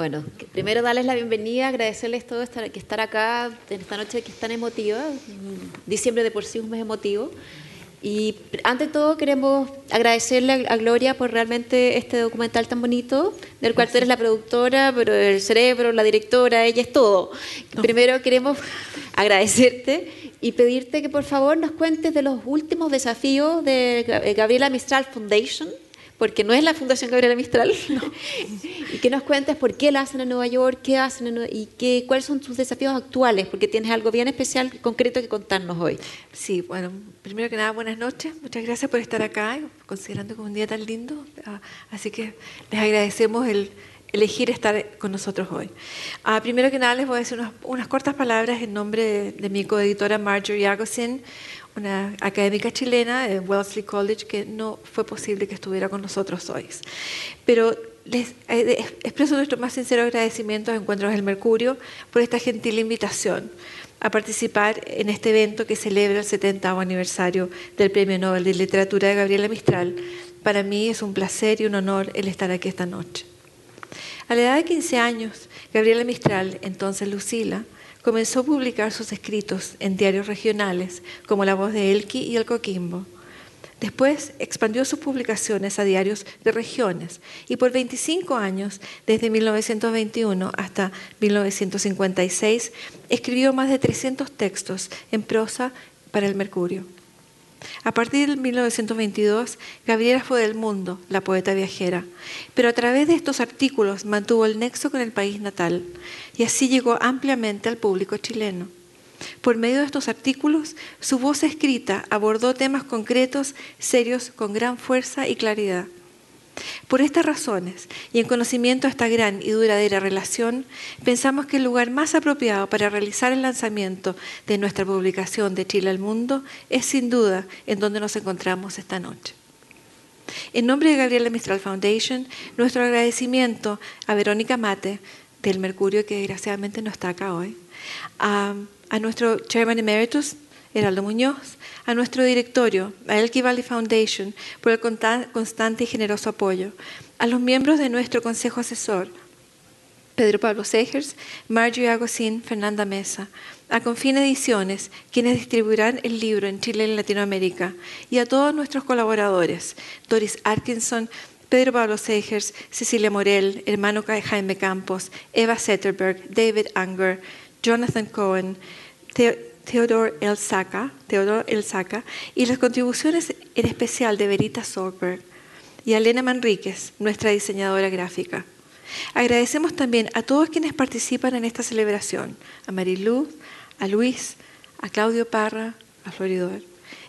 Bueno, primero darles la bienvenida, agradecerles todo estar, que estar acá en esta noche que es tan emotiva. Diciembre de por sí es un mes emotivo. Y ante todo queremos agradecerle a Gloria por realmente este documental tan bonito, del cual tú eres la productora, pero el cerebro, la directora, ella es todo. Primero queremos agradecerte y pedirte que por favor nos cuentes de los últimos desafíos de Gabriela Mistral Foundation porque no es la Fundación Gabriela Mistral, y que nos cuentes por qué la hacen en Nueva York, qué hacen y qué, cuáles son sus desafíos actuales, porque tienes algo bien especial, concreto que contarnos hoy. Sí, bueno, primero que nada, buenas noches, muchas gracias por estar acá, considerando que es un día tan lindo, ah, así que les agradecemos el elegir estar con nosotros hoy. Ah, primero que nada les voy a decir unas, cortas palabras en nombre de, de mi coeditora Marjorie Agosin, una académica chilena de Wellesley College que no fue posible que estuviera con nosotros hoy. Pero les eh, expreso nuestro más sincero agradecimiento a Encuentros del Mercurio por esta gentil invitación a participar en este evento que celebra el 70 aniversario del Premio Nobel de Literatura de Gabriela Mistral. Para mí es un placer y un honor el estar aquí esta noche. A la edad de 15 años, Gabriela Mistral, entonces Lucila, comenzó a publicar sus escritos en diarios regionales como La Voz de Elqui y El Coquimbo. Después expandió sus publicaciones a diarios de regiones y por 25 años, desde 1921 hasta 1956, escribió más de 300 textos en prosa para el Mercurio. A partir de 1922, Gabriela fue del mundo, la poeta viajera, pero a través de estos artículos mantuvo el nexo con el país natal y así llegó ampliamente al público chileno. Por medio de estos artículos, su voz escrita abordó temas concretos, serios, con gran fuerza y claridad. Por estas razones, y en conocimiento de esta gran y duradera relación, pensamos que el lugar más apropiado para realizar el lanzamiento de nuestra publicación de Chile al Mundo es sin duda en donde nos encontramos esta noche. En nombre de Gabriela Mistral Foundation, nuestro agradecimiento a Verónica Mate, del Mercurio, que desgraciadamente no está acá hoy, a, a nuestro Chairman Emeritus, Heraldo Muñoz, a nuestro directorio, a Elky Valley Foundation, por el constante y generoso apoyo, a los miembros de nuestro consejo asesor, Pedro Pablo Segers, Marjorie Agosín, Fernanda Mesa, a Confín Ediciones, quienes distribuirán el libro en Chile y en Latinoamérica, y a todos nuestros colaboradores, Doris Atkinson, Pedro Pablo Segers, Cecilia Morel, hermano Jaime Campos, Eva Zetterberg, David Anger, Jonathan Cohen, Theodore Elsaca, Theodore Elsaca y las contribuciones en especial de Verita Sorberg y Elena Manríquez, nuestra diseñadora gráfica. Agradecemos también a todos quienes participan en esta celebración, a Mariluz, a Luis, a Claudio Parra, a Floridor.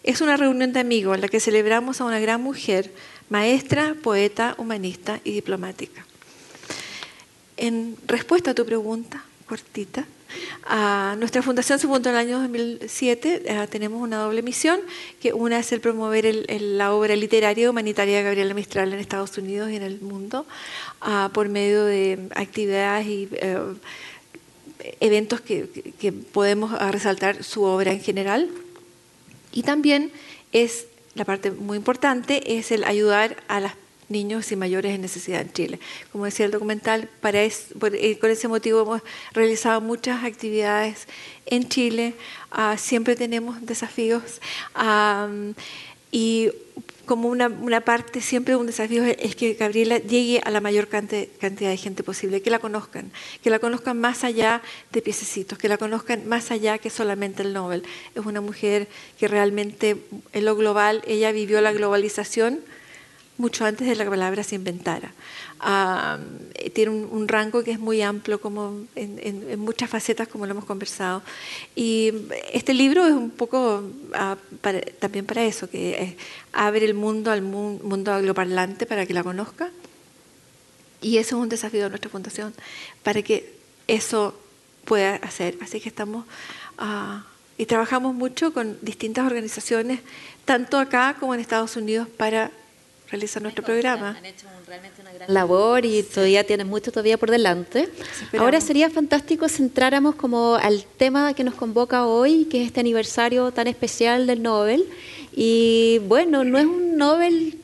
Es una reunión de amigos en la que celebramos a una gran mujer, maestra, poeta, humanista y diplomática. En respuesta a tu pregunta, cortita, nuestra fundación se fundó en el año 2007. Eh, tenemos una doble misión, que una es el promover la obra literaria y humanitaria de Gabriela Mistral en Estados Unidos y en el mundo ah, por medio de actividades y eh, eventos que, que podemos resaltar su obra en general. Y también es la parte muy importante es el ayudar a las niños y mayores en necesidad en Chile. Como decía el documental, para eh, con ese motivo hemos realizado muchas actividades en Chile, ah, siempre tenemos desafíos y como una, parte, siempre un desafío es que Gabriela llegue a la mayor cantidad de gente posible, que la conozcan, que la conozcan más allá de piececitos, que la conozcan más allá que solamente el Nobel. Es una mujer que realmente en lo global, ella vivió la globalización, mucho antes de la palabra se inventara. Ah, tiene un, rango que es muy amplio como en, muchas facetas, como lo hemos conversado. Y este libro es un poco ah, también para eso, que abre el mundo al mundo angloparlante para que la conozca. Y eso es un desafío de nuestra fundación, para que eso pueda hacer. Así que estamos... Ah, y trabajamos mucho con distintas organizaciones, tanto acá como en Estados Unidos, para realizar nuestro programa. Han hecho realmente una gran labor y todavía tienen mucho todavía por delante. Ahora sería fantástico si entráramos como al tema que nos convoca hoy, que es este aniversario tan especial del Nobel. Y bueno, no es un Nobel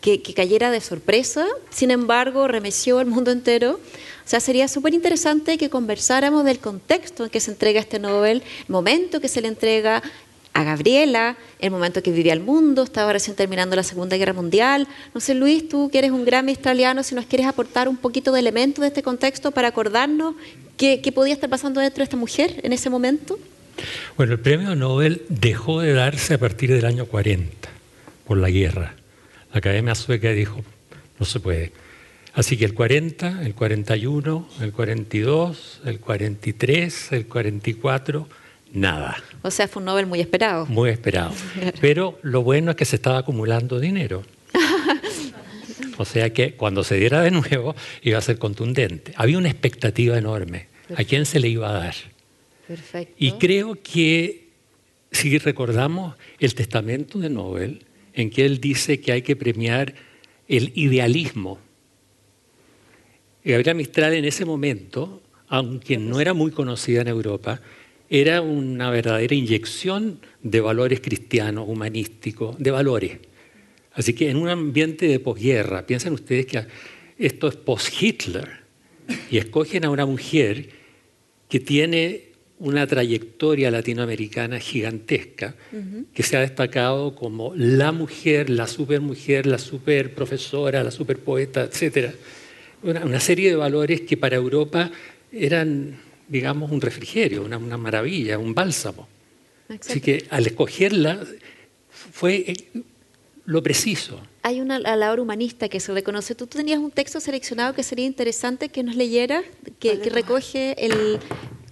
que, que cayera de sorpresa, sin embargo, remeció el mundo entero. O sea, sería súper interesante que conversáramos del contexto en que se entrega este Nobel, el momento que se le entrega a Gabriela, el momento que vivía el mundo, estaba recién terminando la Segunda Guerra Mundial. No sé, Luis, tú que eres un gran australiano, si nos quieres aportar un poquito de elementos de este contexto para acordarnos qué, qué podía estar pasando dentro de esta mujer en ese momento. Bueno, el premio Nobel dejó de darse a partir del año 40 por la guerra. La Academia Sueca dijo, no se puede. Así que el 40, el 41, el 42, el 43, el 44, nada. O sea, fue un Nobel muy esperado. Muy esperado. Pero lo bueno es que se estaba acumulando dinero. O sea que cuando se diera de nuevo iba a ser contundente. Había una expectativa enorme. ¿A quién se le iba a dar? Perfecto. Y creo que si recordamos el testamento de Nobel, en que él dice que hay que premiar el idealismo. Gabriela Mistral en ese momento, aunque no era muy conocida en Europa, era una verdadera inyección de valores cristianos, humanísticos, de valores. Así que en un ambiente de posguerra, piensen ustedes que esto es post-Hitler, y escogen a una mujer que tiene una trayectoria latinoamericana gigantesca, que se ha destacado como la mujer, la supermujer, la superprofesora, la superpoeta, etc. Una, una serie de valores que para Europa eran, digamos, un refrigerio, una, una maravilla, un bálsamo. Exacto. Así que al escogerla fue eh, lo preciso. Hay una labor humanista que se reconoce. Tú, tú tenías un texto seleccionado que sería interesante que nos leyeras, que, que recoge el,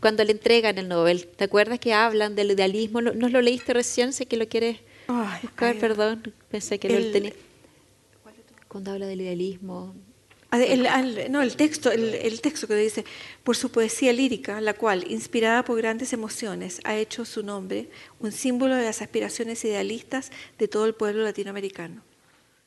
cuando le entregan el Nobel. ¿Te acuerdas que hablan del idealismo? ¿Nos lo leíste recién? Sé que lo quieres Ay, buscar, ay, perdón. Pensé que el- lo tenía. Cuando habla del idealismo. Ah, el- al- no, el texto, el, el texto que dice, por su poesía lírica, la cual, inspirada por grandes emociones, ha hecho su nombre un símbolo de las aspiraciones idealistas de todo el pueblo latinoamericano.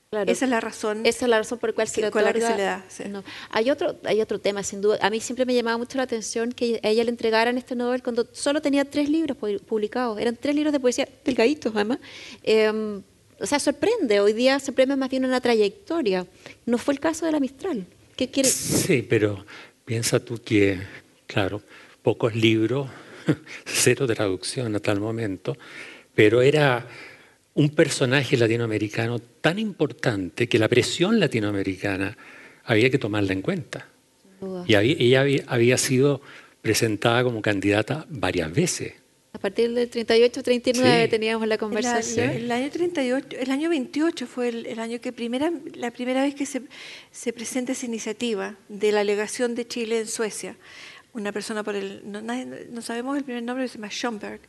Claro. Esa es la razón. Esa es la razón por la cual se que- le con la que otorga- se le da, sí. no. Hay otro, hay otro tema, sin duda. A mí siempre me llamaba mucho la atención que a ella le entregaran este Nobel cuando solo tenía tres libros pu- publicados. Eran tres libros de poesía delgaditos, además. Eh, o sea, sorprende. Hoy día se premia más bien una trayectoria. No fue el caso de la Mistral. ¿Qué quiere? Sí, pero piensa tú que, claro, pocos libros, cero traducción a tal momento, pero era un personaje latinoamericano tan importante que la presión latinoamericana había que tomarla en cuenta. Y había- ella había, había sido presentada como candidata varias veces. A partir del 38-39 Sí. teníamos la El, conversación. el año 38, el año 28 fue el, el año que primera, la primera vez que se, se presenta esa iniciativa de la legación de Chile en Suecia. Una persona por el, no, nadie- no sabemos el primer nombre, se llama Schomberg,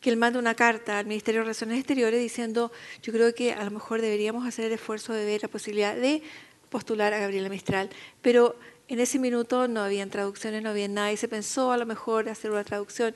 que él manda una carta al Ministerio de Relaciones Exteriores diciendo, yo creo que a lo mejor deberíamos hacer el esfuerzo de ver la posibilidad de postular a Gabriela Mistral, pero en ese minuto no habían traducciones, no había nada, y se pensó a lo mejor hacer una traducción,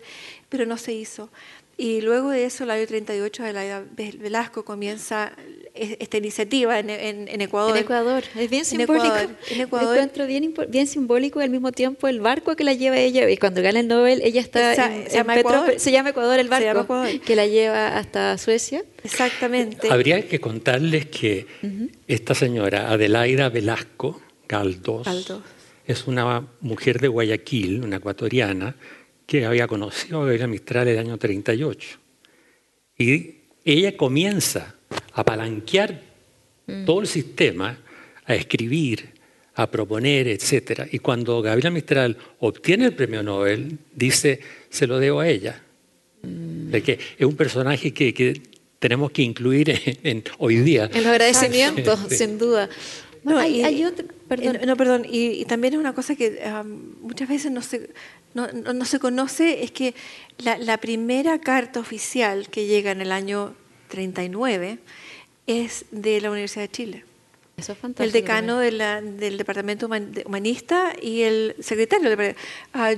pero no se hizo. Y luego de eso, el año 38, Adelaida Velasco comienza e- esta iniciativa en, en- en Ecuador. En Ecuador, es bien En simbólico. Ecuador, en Ecuador. Lo encuentro bien, bien simbólico y al mismo tiempo el barco que la lleva ella, y cuando gana el Nobel, ella está Esa- en, se llama en Petro- Ecuador. se llama Ecuador el barco llama Ecuador. que la lleva hasta Suecia. Exactamente. Habría que contarles que esta señora, Adelaida Velasco Galdós, Galdós. Es una mujer de Guayaquil, una ecuatoriana, que había conocido a Gabriela Mistral el año 38. Y ella comienza a palanquear todo el sistema, a escribir, a proponer, etc. Y cuando Gabriela Mistral obtiene el premio Nobel, dice, se lo debo a ella. De que es un personaje que, que tenemos que incluir en, en- hoy día. En los agradecimientos, Sí. sin duda. No, hay, y- hay otro, perdón. eh, No, perdón. Y, y también es una cosa que am, muchas veces no se, no, no- no se conoce, es que la, la primera carta oficial que llega en el año 39 es de la Universidad de Chile. Eso es fantástico. El decano de la- del departamento human- de- humanista y el secretario ah,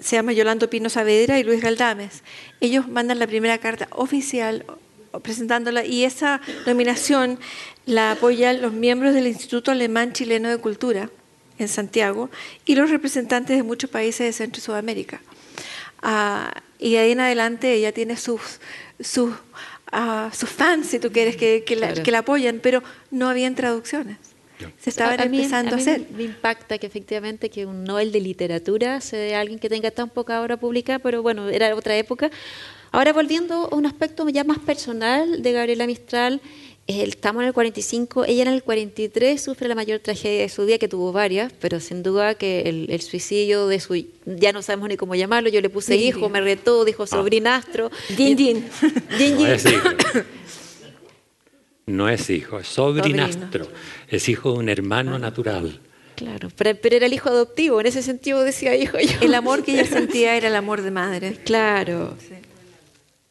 se llama Yolando Pino Saavedra y Luis Galdames. Ellos mandan la primera carta oficial presentándola y esa nominación la apoyan los miembros del Instituto Alemán Chileno de Cultura en Santiago y los representantes de muchos países de Centro y Sudamérica. Ah, y de ahí en adelante ella tiene sus, sus a sus fans, si tú quieres, que, que, la, que la apoyan, pero no habían traducciones. Se estaban a, a mí, empezando a, mí hacer. Me impacta que efectivamente que un Nobel de literatura sea alguien que tenga tan poca obra publicada, pero bueno, era otra época. Ahora volviendo a un aspecto ya más personal de Gabriela Mistral, eh, estamos en el 45, ella en el 43 sufre la mayor tragedia de su vida, que tuvo varias, pero sin duda que el, el suicidio de su, ya no sabemos ni cómo llamarlo, yo le puse Din, hijo, din. me retó, dijo sobrinastro. Din, din. Din, No din. es hijo. No es hijo, es sobrinastro. Es hijo de un hermano natural. Claro, pero, pero era el hijo adoptivo, en ese sentido decía hijo yo. El amor que ella sentía era el amor de madre. Claro,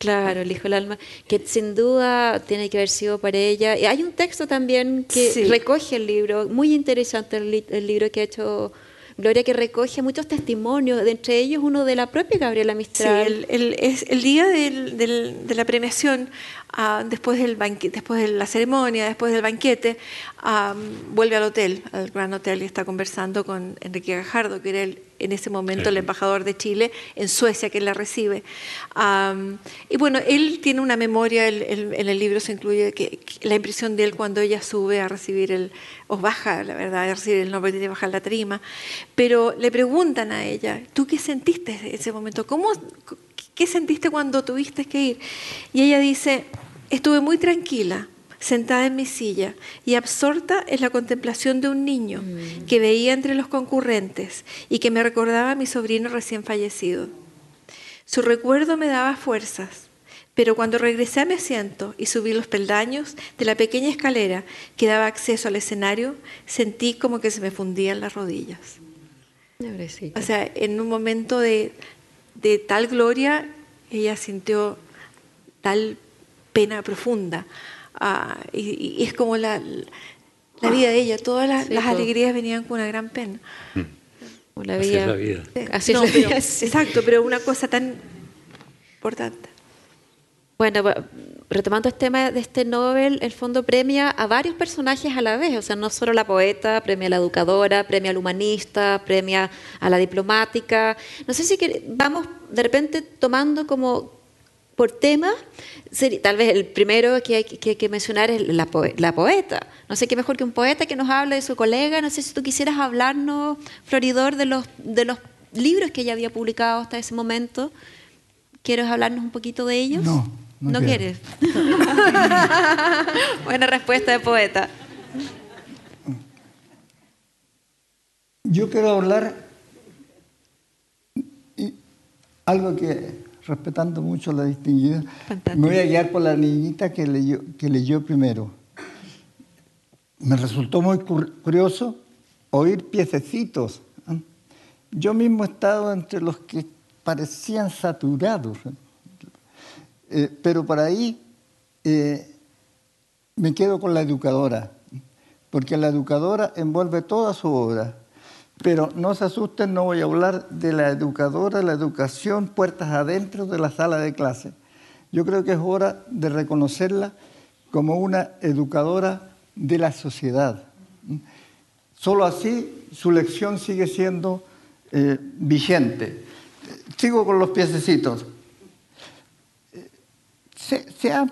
claro, el hijo del alma, que sin duda tiene que haber sido para ella. Y hay un texto también que Sí. recoge el libro, muy interesante el, li- el libro que ha hecho Gloria, que recoge muchos testimonios, de entre ellos uno de la propia Gabriela Sí, Mistral. el, el- es el día del- del- de la premiación, ah, después, del después de la ceremonia, después del banquete, ah, vuelve al hotel, al Gran Hotel, y está conversando con Enrique Gajardo, que era el- en ese momento el Sí. embajador de Chile en Suecia, que la recibe. Ah, y bueno, él tiene una memoria, el- el- en el libro se incluye que, que la impresión de él cuando ella sube a recibir el, o baja, la verdad, a recibir el nombre de bajar la tarima, pero le preguntan a ella, ¿tú qué sentiste en ese momento? ¿Cómo, ¿Qué sentiste cuando tuviste que ir? Y ella dice, estuve muy tranquila, sentada en mi silla y absorta en la contemplación de un niño que veía entre los concurrentes y que me recordaba a mi sobrino recién fallecido. Su recuerdo me daba fuerzas, pero cuando regresé a mi asiento y subí los peldaños de la pequeña escalera que daba acceso al escenario, sentí como que se me fundían las rodillas. O sea, en un momento de, de tal gloria, ella sintió tal pena profunda. Ah, y, y es como la, la vida de ella, todas las, Sí, las po. alegrías venían con una gran pena. Así vida. es la vida. Así No, es la pero- vida, sí. Exacto, pero una cosa tan importante. Bueno, retomando este tema de este Nobel, el fondo premia a varios personajes a la vez, o sea, no solo la poeta, premia a la educadora, premia al humanista, premia a la diplomática. No sé si que- vamos de repente tomando como por tema, tal vez el primero que hay que, mencionar es la, la poeta. No sé qué mejor que un poeta que nos hable de su colega. No sé si tú quisieras hablarnos, Floridor, de los, de los libros que ella había publicado hasta ese momento. ¿Quieres hablarnos un poquito de ellos? No, no quieres. Buena respuesta de poeta. Yo quiero hablar y algo que, respetando mucho la distinguida, Fantástico. me voy a guiar por la niñita que leyó, que leyó primero. Me resultó muy cur- curioso oír piececitos. ¿eh? Yo mismo he estado entre los que parecían saturados, ¿eh? Pero por ahí eh, me quedo con la educadora, porque la educadora envuelve toda su obra. Pero no se asusten, no voy a hablar de la educadora, la educación, puertas adentro de la sala de clase. Yo creo que es hora de reconocerla como una educadora de la sociedad. Solo así su lección sigue siendo eh, vigente. Sigo con los piececitos. Se- se ha-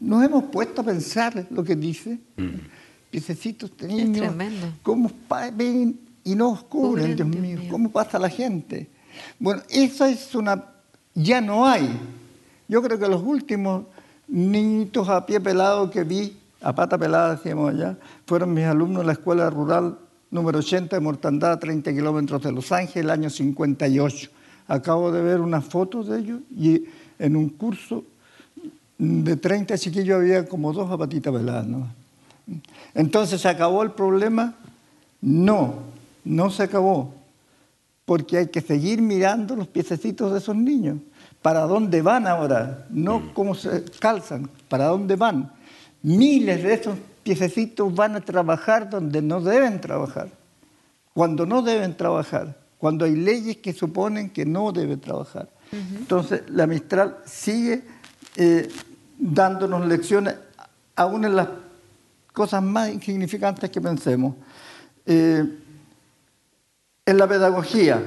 nos hemos puesto a pensar lo que dice. Piececitos de niños, tremendo. cómo ven y nos cubren, Dios Dios mío, mío. cómo pasa la gente. Bueno, eso es una... ya no hay. Yo creo que los últimos niñitos a pie pelado que vi, a pata pelada decíamos allá, fueron mis alumnos de la escuela rural número 80 de Mortandad, a 30 kilómetros de Los Ángeles, el año 58. Acabo de ver unas fotos de ellos y en un curso de 30 chiquillos había como dos a patita pelada. ¿no? Entonces, ¿se acabó el problema? No, no se acabó porque hay que seguir mirando los piececitos de esos niños. ¿Para dónde van ahora? No cómo se calzan, ¿para dónde van? Miles de esos piececitos van a trabajar donde no deben trabajar, cuando no deben trabajar, cuando hay leyes que suponen que no deben trabajar. Entonces, la Mistral sigue eh, dándonos lecciones, aún en las cosas más insignificantes que pensemos. Eh, en la pedagogía,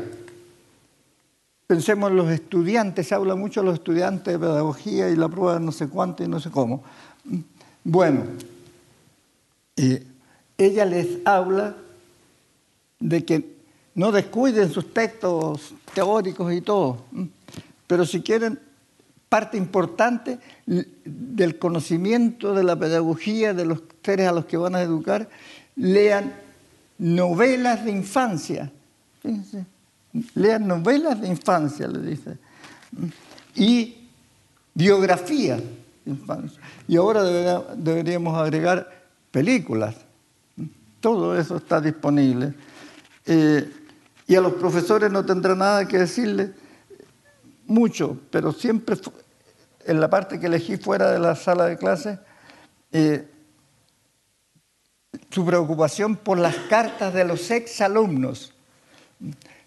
pensemos en los estudiantes, se habla mucho de los estudiantes de pedagogía y la prueba no sé cuánto y no sé cómo. Bueno, eh, ella les habla de que no descuiden sus textos teóricos y todo, pero si quieren parte importante del conocimiento de la pedagogía de los seres a los que van a educar, lean novelas de infancia. Fíjense, lean novelas de infancia, le dice. Y biografía de infancia. Y ahora deberíamos agregar películas. Todo eso está disponible. Eh, y a los profesores no tendrá nada que decirle mucho, pero siempre en la parte que elegí fuera de la sala de clase, eh, su preocupación por las cartas de los exalumnos.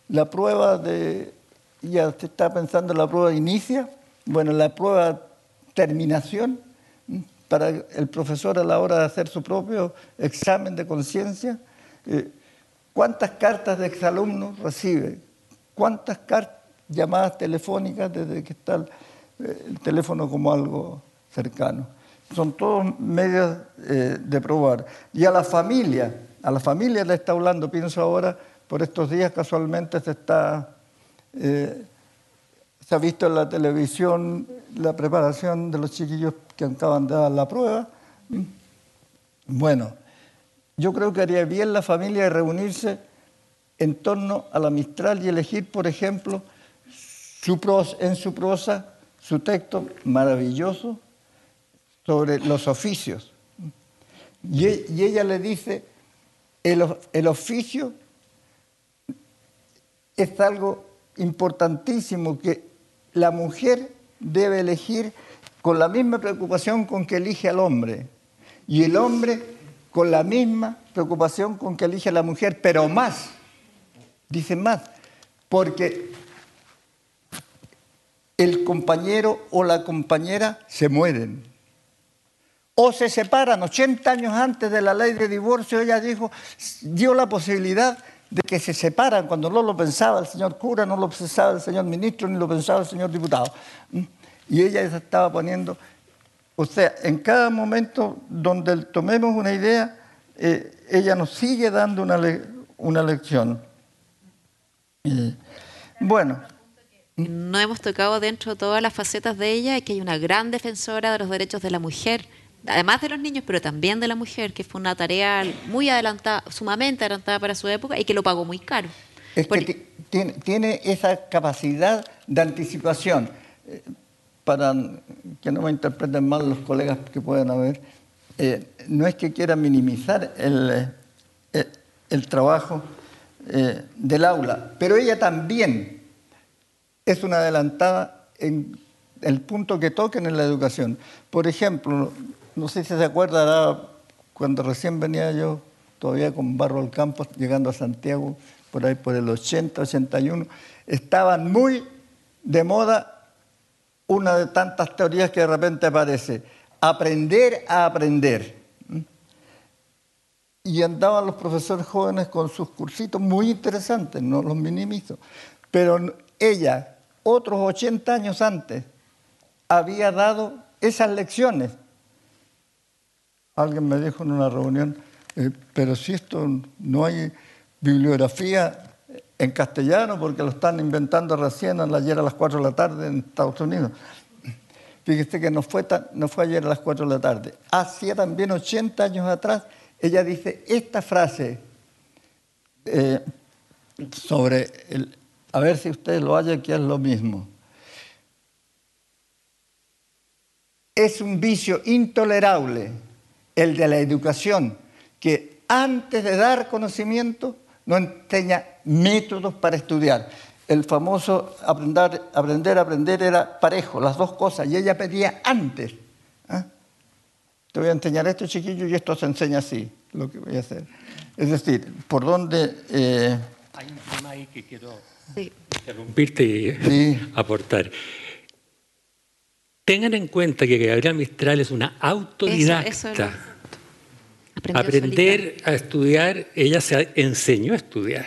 La prueba de, ya usted está pensando en la prueba de inicia, bueno, la prueba terminación, para el profesor a la hora de hacer su propio examen de conciencia, eh, ¿cuántas cartas de exalumnos recibe? ¿Cuántas llamadas telefónicas desde que está el teléfono como algo cercano. Son todos medios eh, de probar. Y a la familia, a la familia le está hablando, pienso ahora, por estos días casualmente se está, eh, se ha visto en la televisión la preparación de los chiquillos que acaban de dar la prueba. Bueno, yo creo que haría bien la familia de reunirse en torno a la Mistral y elegir, por ejemplo, su en su prosa su texto maravilloso sobre los oficios. Y, ella le dice, el, oficio es algo importantísimo que la mujer debe elegir con la misma preocupación con que elige al hombre y el hombre con la misma preocupación con que elige a la mujer, pero más, dice más, porque el compañero o la compañera se mueren. O se separan 80 años antes de la ley de divorcio, ella dijo, dio la posibilidad de que se separan cuando no lo pensaba el señor cura, no lo pensaba el señor ministro, ni lo pensaba el señor diputado. ¿Mm? Y ella estaba poniendo, o sea, en cada momento donde tomemos una idea, eh, ella nos sigue dando una, una lección. bueno. No hemos tocado dentro de todas las facetas de ella que hay una gran defensora de los derechos de la mujer, además de los niños, pero también de la mujer, que fue una tarea muy adelantada, sumamente adelantada para su época y que lo pagó muy caro. Es que tiene, esa capacidad de anticipación. Eh, para que no me interpreten mal los colegas que puedan haber, eh, no es que quiera minimizar el, eh, el, trabajo del aula, pero ella también es una adelantada en el punto que toquen en la educación. Por ejemplo, no sé si se acuerda, cuando recién venía yo, todavía con Barro al Campo, llegando a Santiago, por ahí por el 80, 81, estaban muy de moda una de tantas teorías que de repente aparece, aprender a aprender. Y andaban los profesores jóvenes con sus cursitos muy interesantes, no los minimizo, pero ella otros 80 años antes, había dado esas lecciones. Alguien me dijo en una reunión, eh, pero si esto no hay bibliografía en castellano porque lo están inventando recién ayer a las 4 de la tarde en Estados Unidos. Fíjese que no fue, no fue ayer a las 4 de la tarde. Hacía también 80 años atrás, ella dice esta frase eh, sobre el, a ver si usted lo haya, que es lo mismo. Es un vicio intolerable el de la educación, que antes de dar conocimiento no enseña métodos para estudiar. El famoso aprender, aprender, aprender era parejo, las dos cosas, y ella pedía antes. ¿ah? Te voy a enseñar esto, chiquillo, y esto se enseña así, lo que voy a hacer. Es decir, por dónde... Eh, Hay un tema ahí que quiero interrumpirte y aportar. Tengan en cuenta que Gabriela Mistral es una autodidacta. Aprender a estudiar, ella se enseñó a estudiar.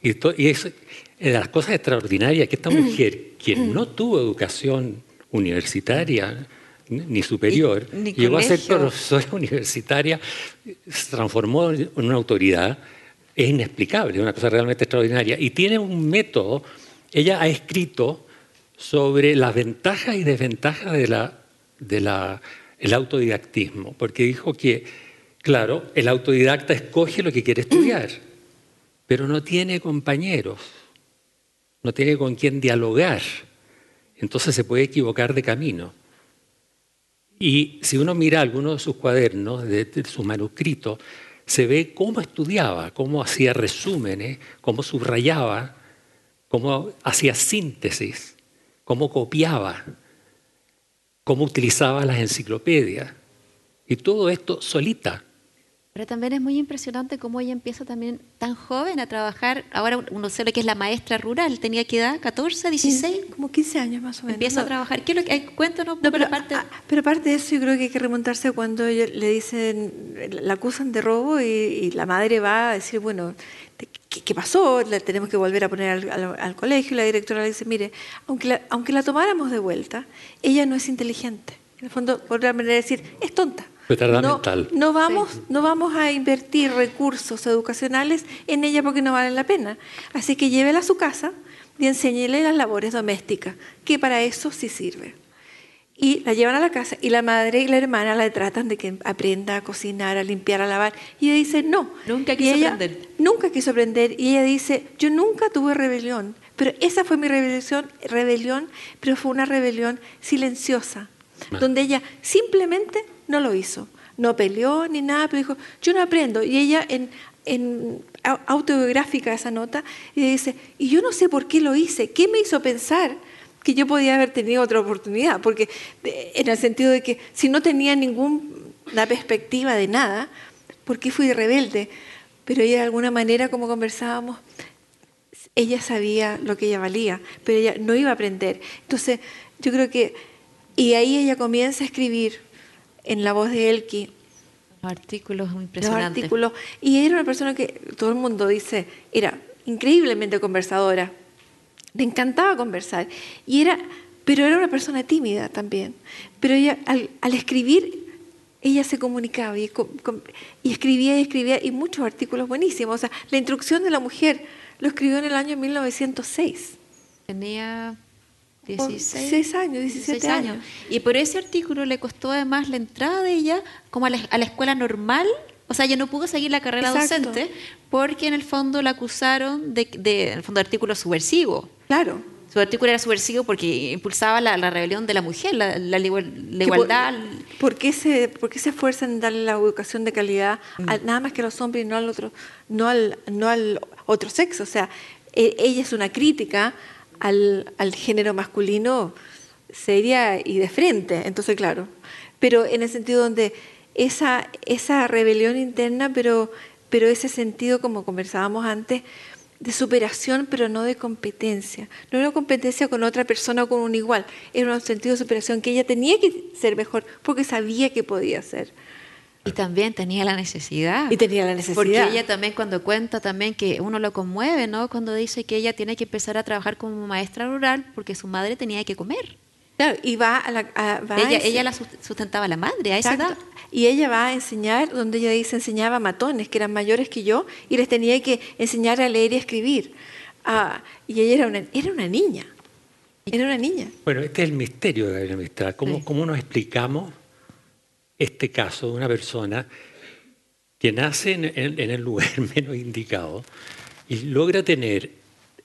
Y, de las cosas extraordinarias que esta mujer, quien no tuvo educación universitaria ni superior, ni llegó a ser profesora universitaria, se transformó en una autoridad, es inexplicable, es una cosa realmente extraordinaria. Y tiene un método, ella ha escrito sobre las ventajas y desventajas de la, de autodidactismo, porque dijo que, claro, el autodidacta escoge lo que quiere estudiar, pero no tiene compañeros, no tiene con quién dialogar, entonces se puede equivocar de camino. Y si uno mira algunos de sus cuadernos, de, de sus manuscritos, se ve cómo estudiaba, cómo hacía resúmenes, cómo subrayaba, cómo hacía síntesis, cómo copiaba, cómo utilizaba las enciclopedias. Y todo esto solita. Pero también es muy impresionante cómo ella empieza también tan joven a trabajar. Ahora uno sabe que es la maestra rural, tenía que edad 14, 16. Como 15 años más o menos. Empieza a trabajar. ¿Qué es lo que, ay, cuéntanos No, pero, parte. ah, pero aparte de eso, yo creo que hay que remontarse a cuando le dicen, la acusan de robo y, y la madre va a decir, bueno, ¿qué, qué pasó? La tenemos que volver a poner al, al- al colegio. Y la directora le dice, mire, aunque la, aunque la tomáramos de vuelta, ella no es inteligente. En el fondo, por otra manera de decir, es tonta. Retardada no, mental. no vamos, no vamos a invertir recursos educacionales en ella porque no valen la pena. Así que llévela a su casa y enséñele las labores domésticas, que para eso sí sirve. Y la llevan a la casa y la madre y la hermana la tratan de que aprenda a cocinar, a limpiar, a lavar. Y ella dice, no. Nunca quiso ella aprender. Nunca quiso aprender. Y ella dice, yo nunca tuve rebelión. Pero esa fue mi rebelión, rebelión pero fue una rebelión silenciosa. Donde ella simplemente no lo hizo. No peleó ni nada, pero dijo, yo no aprendo. Y ella en, en au- autobiográfica esa nota, y dice, y yo no sé por qué lo hice, qué me hizo pensar que yo podía haber tenido otra oportunidad, porque en el sentido de que si no tenía ninguna perspectiva de nada, ¿por qué fui rebelde? Pero ella de alguna manera, como conversábamos, ella sabía lo que ella valía, pero ella no iba a aprender. Entonces, yo creo que, y ahí ella comienza a escribir en la voz de Elki, Los artículos muy los impresionantes. artículos, y era una persona que todo el mundo dice, era increíblemente conversadora, le encantaba conversar, y era, pero era una persona tímida también. Pero ella, al, al escribir, ella se comunicaba y, y escribía y escribía, y muchos artículos buenísimos. O sea, la instrucción de la mujer lo escribió en el año 1906. Tenía 16 16 años, 17 años. Y por ese artículo le costó además la entrada de ella como a la, a la escuela normal. O sea, ella no pudo seguir la carrera Exacto. docente porque en el fondo la acusaron de, de en el fondo, artículo subversivo. Claro. Su artículo era subversivo porque impulsaba la, la rebelión de la mujer, la, la por- igualdad. ¿Por qué, se, ¿Por qué se esfuerzan en darle la educación de calidad Mm. a- nada más que a los hombres y no al otro, no al, no al otro sexo? O sea, e- ella es una crítica al, al género masculino seria y de frente. Entonces, claro, pero en el sentido donde esa, esa rebelión interna, pero, pero ese sentido, como conversábamos antes, de superación, pero no de competencia. No era una competencia con otra persona o con un igual, era un sentido de superación que ella tenía que ser mejor porque sabía que podía ser. Y también tenía la necesidad. Y tenía la necesidad. Porque ella también cuando cuenta también que uno lo conmueve, ¿no? Cuando dice que ella tiene que empezar a trabajar como maestra rural porque su madre tenía que comer. Claro, y va a la... a- va a Ella, ese- ella la sust- sustentaba a la madre a esa Exacto. edad. Y ella va a enseñar, donde ella dice, enseñaba a matones que eran mayores que yo, y les tenía que enseñar a leer y a escribir. Ah, y ella era una, era una niña. Era una niña. Bueno, este es el misterio de Gabriela Mistral. ¿Cómo, Sí. cómo nos explicamos este caso de una persona que nace en, en- en el lugar menos indicado y logra tener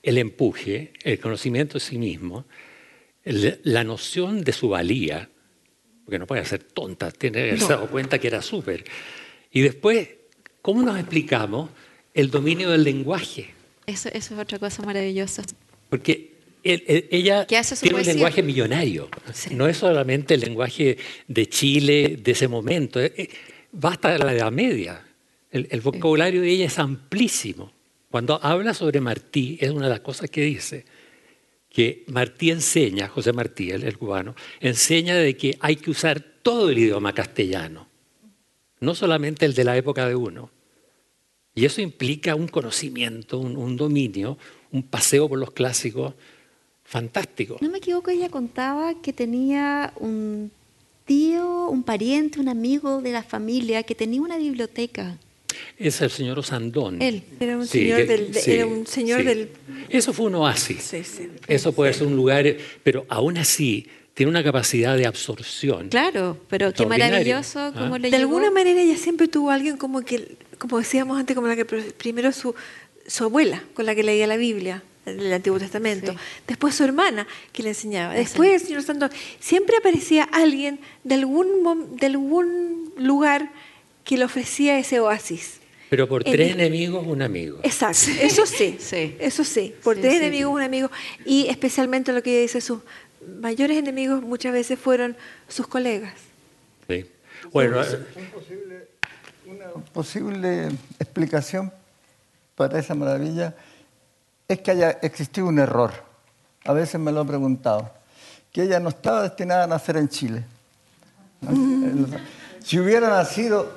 el empuje, el conocimiento de sí mismo, el- la noción de su valía, porque no puede ser tonta, tiene que haberse No. dado cuenta que era súper. Y después, ¿cómo nos explicamos el dominio del lenguaje? Eso, eso es otra cosa maravillosa. Porque ella ¿Qué hace su tiene un lenguaje millonario. No es solamente el lenguaje de Chile de ese momento. eh, eh, Va hasta la Edad Media. El, el vocabulario de ella es amplísimo. Cuando habla sobre Martí, es una de las cosas que dice, que Martí enseña, José Martí, el, el cubano, enseña de que hay que usar todo el idioma castellano, no solamente el de la época de uno. Y eso implica un conocimiento, un, un dominio, un paseo por los clásicos fantástico. No me equivoco, ella contaba que tenía un tío, un pariente, un amigo de la familia que tenía una biblioteca. Es el señor Osandón. Él. Era un Sí, señor, que- del, de- sí, era un señor sí. del... Eso fue un oasis. Sí, sí. Eso puede ser un lugar, pero aún así tiene una capacidad de absorción. Claro, pero qué maravilloso Ah. le De llegó. alguna manera ella siempre tuvo a alguien como que, como decíamos antes, como la que pr- primero su, su abuela, con la que leía la Biblia, el Antiguo Testamento, Sí. después su hermana que le enseñaba, después el Señor Santo, siempre aparecía alguien de algún, de algún lugar que le ofrecía ese oasis. Pero por En tres el- enemigos, un amigo. Exacto, eso sí, Sí. eso sí, por Sí, tres sí, enemigos, un amigo, y especialmente lo que ella dice, sus mayores enemigos muchas veces fueron sus colegas. Sí. Bueno, eh, Una posible explicación para esa maravilla es que haya existido un error. A veces me lo he preguntado. Que ella no estaba destinada a nacer en Chile. Si hubiera nacido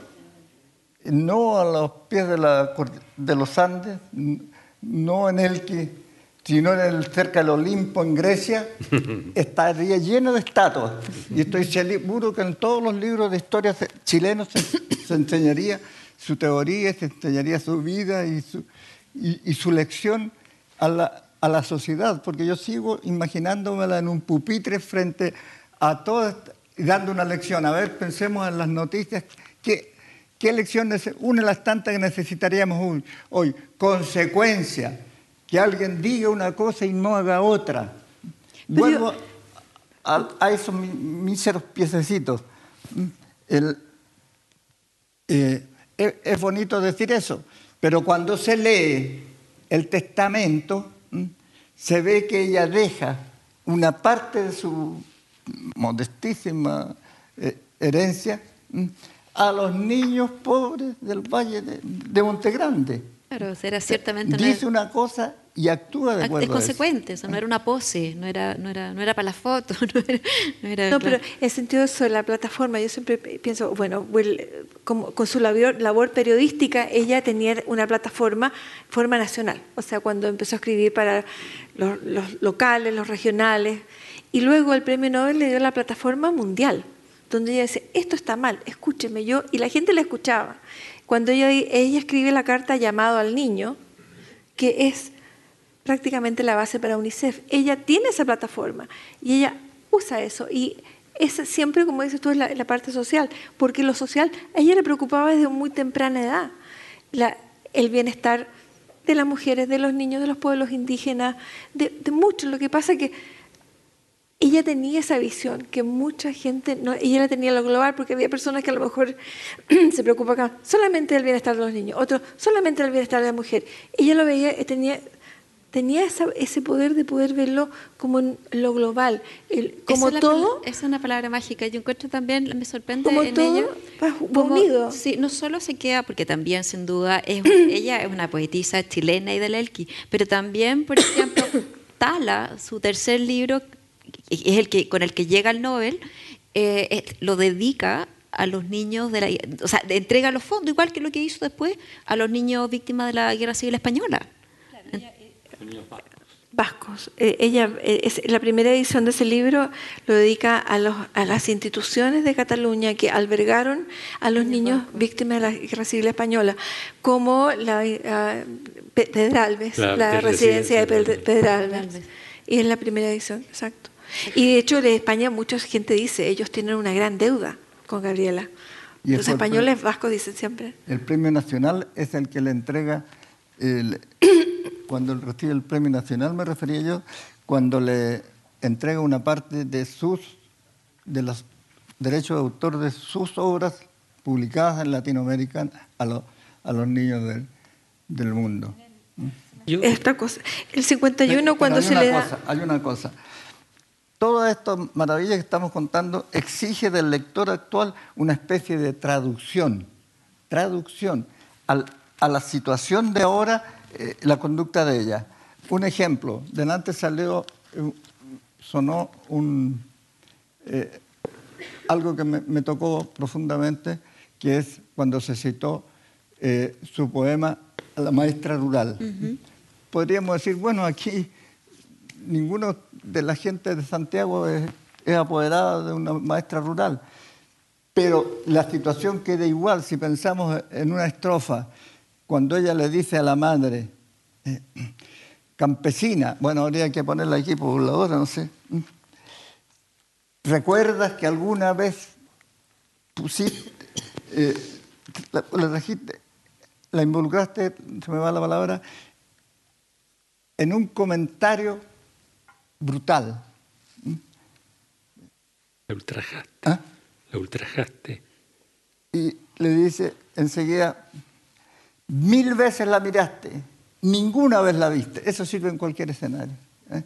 no a los pies de, la cor- de los Andes, no en Elqui, sino en el, cerca del Olimpo, en Grecia, estaría lleno de estatuas. Y estoy seguro que en todos los libros de historia chilenos se, se enseñaría su teoría, se enseñaría su vida y su, y, y su lección a la, a la sociedad, porque yo sigo imaginándomela en un pupitre frente a todas, y dando una lección. A ver, pensemos en las noticias. ¿Qué, qué lección? nece- Una de las tantas que necesitaríamos hoy. Consecuencia. Que alguien diga una cosa y no haga otra. Pero Vuelvo a, a esos míseros piececitos. El, eh, es, es bonito decir eso, pero cuando se lee el testamento, se ve que ella deja una parte de su modestísima eh, herencia a los niños pobres del Valle de, de Montegrande. Claro, era ciertamente Dice una cosa y actúa de acuerdo es a eso. consecuente, eso no era una pose, no era, no era, no era para la foto, no era, no era- No, claro. pero el sentido de eso, la plataforma, yo siempre pienso, bueno, Will, como- con su labor, labor periodística, ella tenía una plataforma, forma nacional, o sea, cuando empezó a escribir para los, los locales, los regionales, y luego el premio Nobel le dio la plataforma mundial, donde ella dice, esto está mal, escúcheme yo, y la gente la escuchaba. Cuando ella, ella escribe la carta llamado al niño, que es prácticamente la base para UNICEF. Ella tiene esa plataforma y ella usa eso. Y es siempre, como dices tú, es la, parte social, porque lo social a ella le preocupaba desde muy temprana edad. La- el bienestar de las mujeres, de los niños, de los pueblos indígenas, de, de muchos. Lo que pasa es que ella tenía esa visión que mucha gente, no, ella la tenía lo global porque había personas que a lo mejor se preocupaban solamente del bienestar de los niños, otros solamente del bienestar de la mujer. Ella lo veía, eh, tenía, tenía esa- ese poder de poder verlo como en lo global, el- como Esa es la todo. es una palabra mágica. Yo encuentro también, me sorprende Como en todo como- unido. Sí, no solo se queda, porque también sin duda es, ella es una poetisa chilena y del Elqui, pero también, por ejemplo, Tala, su tercer libro, es el que con el que llega al Nobel, eh, es- lo dedica a los niños de la, o sea, entrega los fondos, igual que lo que hizo después a los niños víctimas de la Guerra Civil Española. vascos. Eh, ella, eh, es, la primera edición de ese libro lo dedica a, los, a las instituciones de Cataluña que albergaron a los niños víctimas de la Guerra Civil Española, como la Pe- Pedralbes, La la, de residencia de Pedralbes. Pedralbes. Y es la primera edición, exacto. Y de hecho, de España mucha gente dice, ellos tienen una gran deuda con Gabriela. Y Los españoles vascos dicen siempre. El premio nacional es el que le entrega, el- cuando recibe el premio nacional me refería yo, cuando le entrega una parte de sus, de los derechos de autor de sus obras publicadas en Latinoamérica a, los a los niños del, del mundo. yo- Esta cosa. El 51 Pero cuando se le da... cosa, Hay una cosa. Todas estas maravillas que estamos contando exige del lector actual una especie de traducción, traducción al- a la situación de ahora, eh, la conducta de ella. Un ejemplo, delante salió, eh, sonó un, eh, algo que me, me tocó profundamente, que es cuando se citó eh, su poema a la maestra rural. podríamos decir, bueno, aquí ninguno de la gente de Santiago es, apoderada de una maestra rural. Pero la situación queda igual si pensamos en una estrofa, cuando ella le dice a la madre, eh, campesina, bueno, habría que ponerla aquí pobladora, no sé. ¿Recuerdas que alguna vez pusiste, eh, la, la, la involucraste, se me va la palabra, en un comentario brutal? La ultrajaste. ¿Ah? La ultrajaste. Y le dice enseguida, mil veces la miraste, ninguna vez la viste. Eso sirve en cualquier escenario. ¿eh?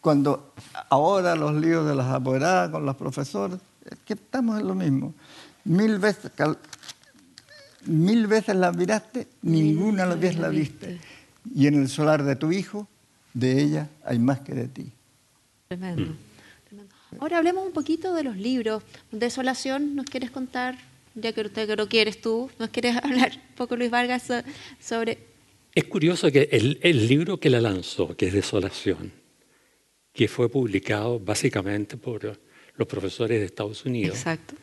Cuando ahora los líos de las apoderadas con los profesores, es que estamos en lo mismo. Mil veces, mil veces la miraste, ninguna vez la viste. Y en el solar de tu hijo, de ella hay más que de ti. Tremendo. Ahora hablemos un poquito de los libros. Desolación, ¿nos quieres contar? Ya que usted lo quieres tú, ¿nos quieres hablar un poco, Luis Vargas, sobre...? Es curioso que el, el libro que la lanzó, que es Desolación, que fue publicado básicamente por los profesores de Estados Unidos. Exacto.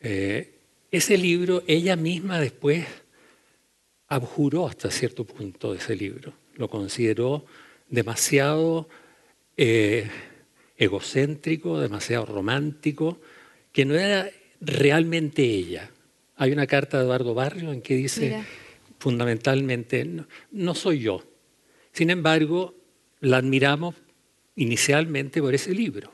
Eh, ese libro, ella misma después abjuró hasta cierto punto de ese libro. Lo consideró demasiado eh, egocéntrico, demasiado romántico, que no era realmente ella. Hay una carta de Eduardo Barrio en que dice Mira. fundamentalmente, no, no soy yo. Sin embargo, la admiramos inicialmente por ese libro.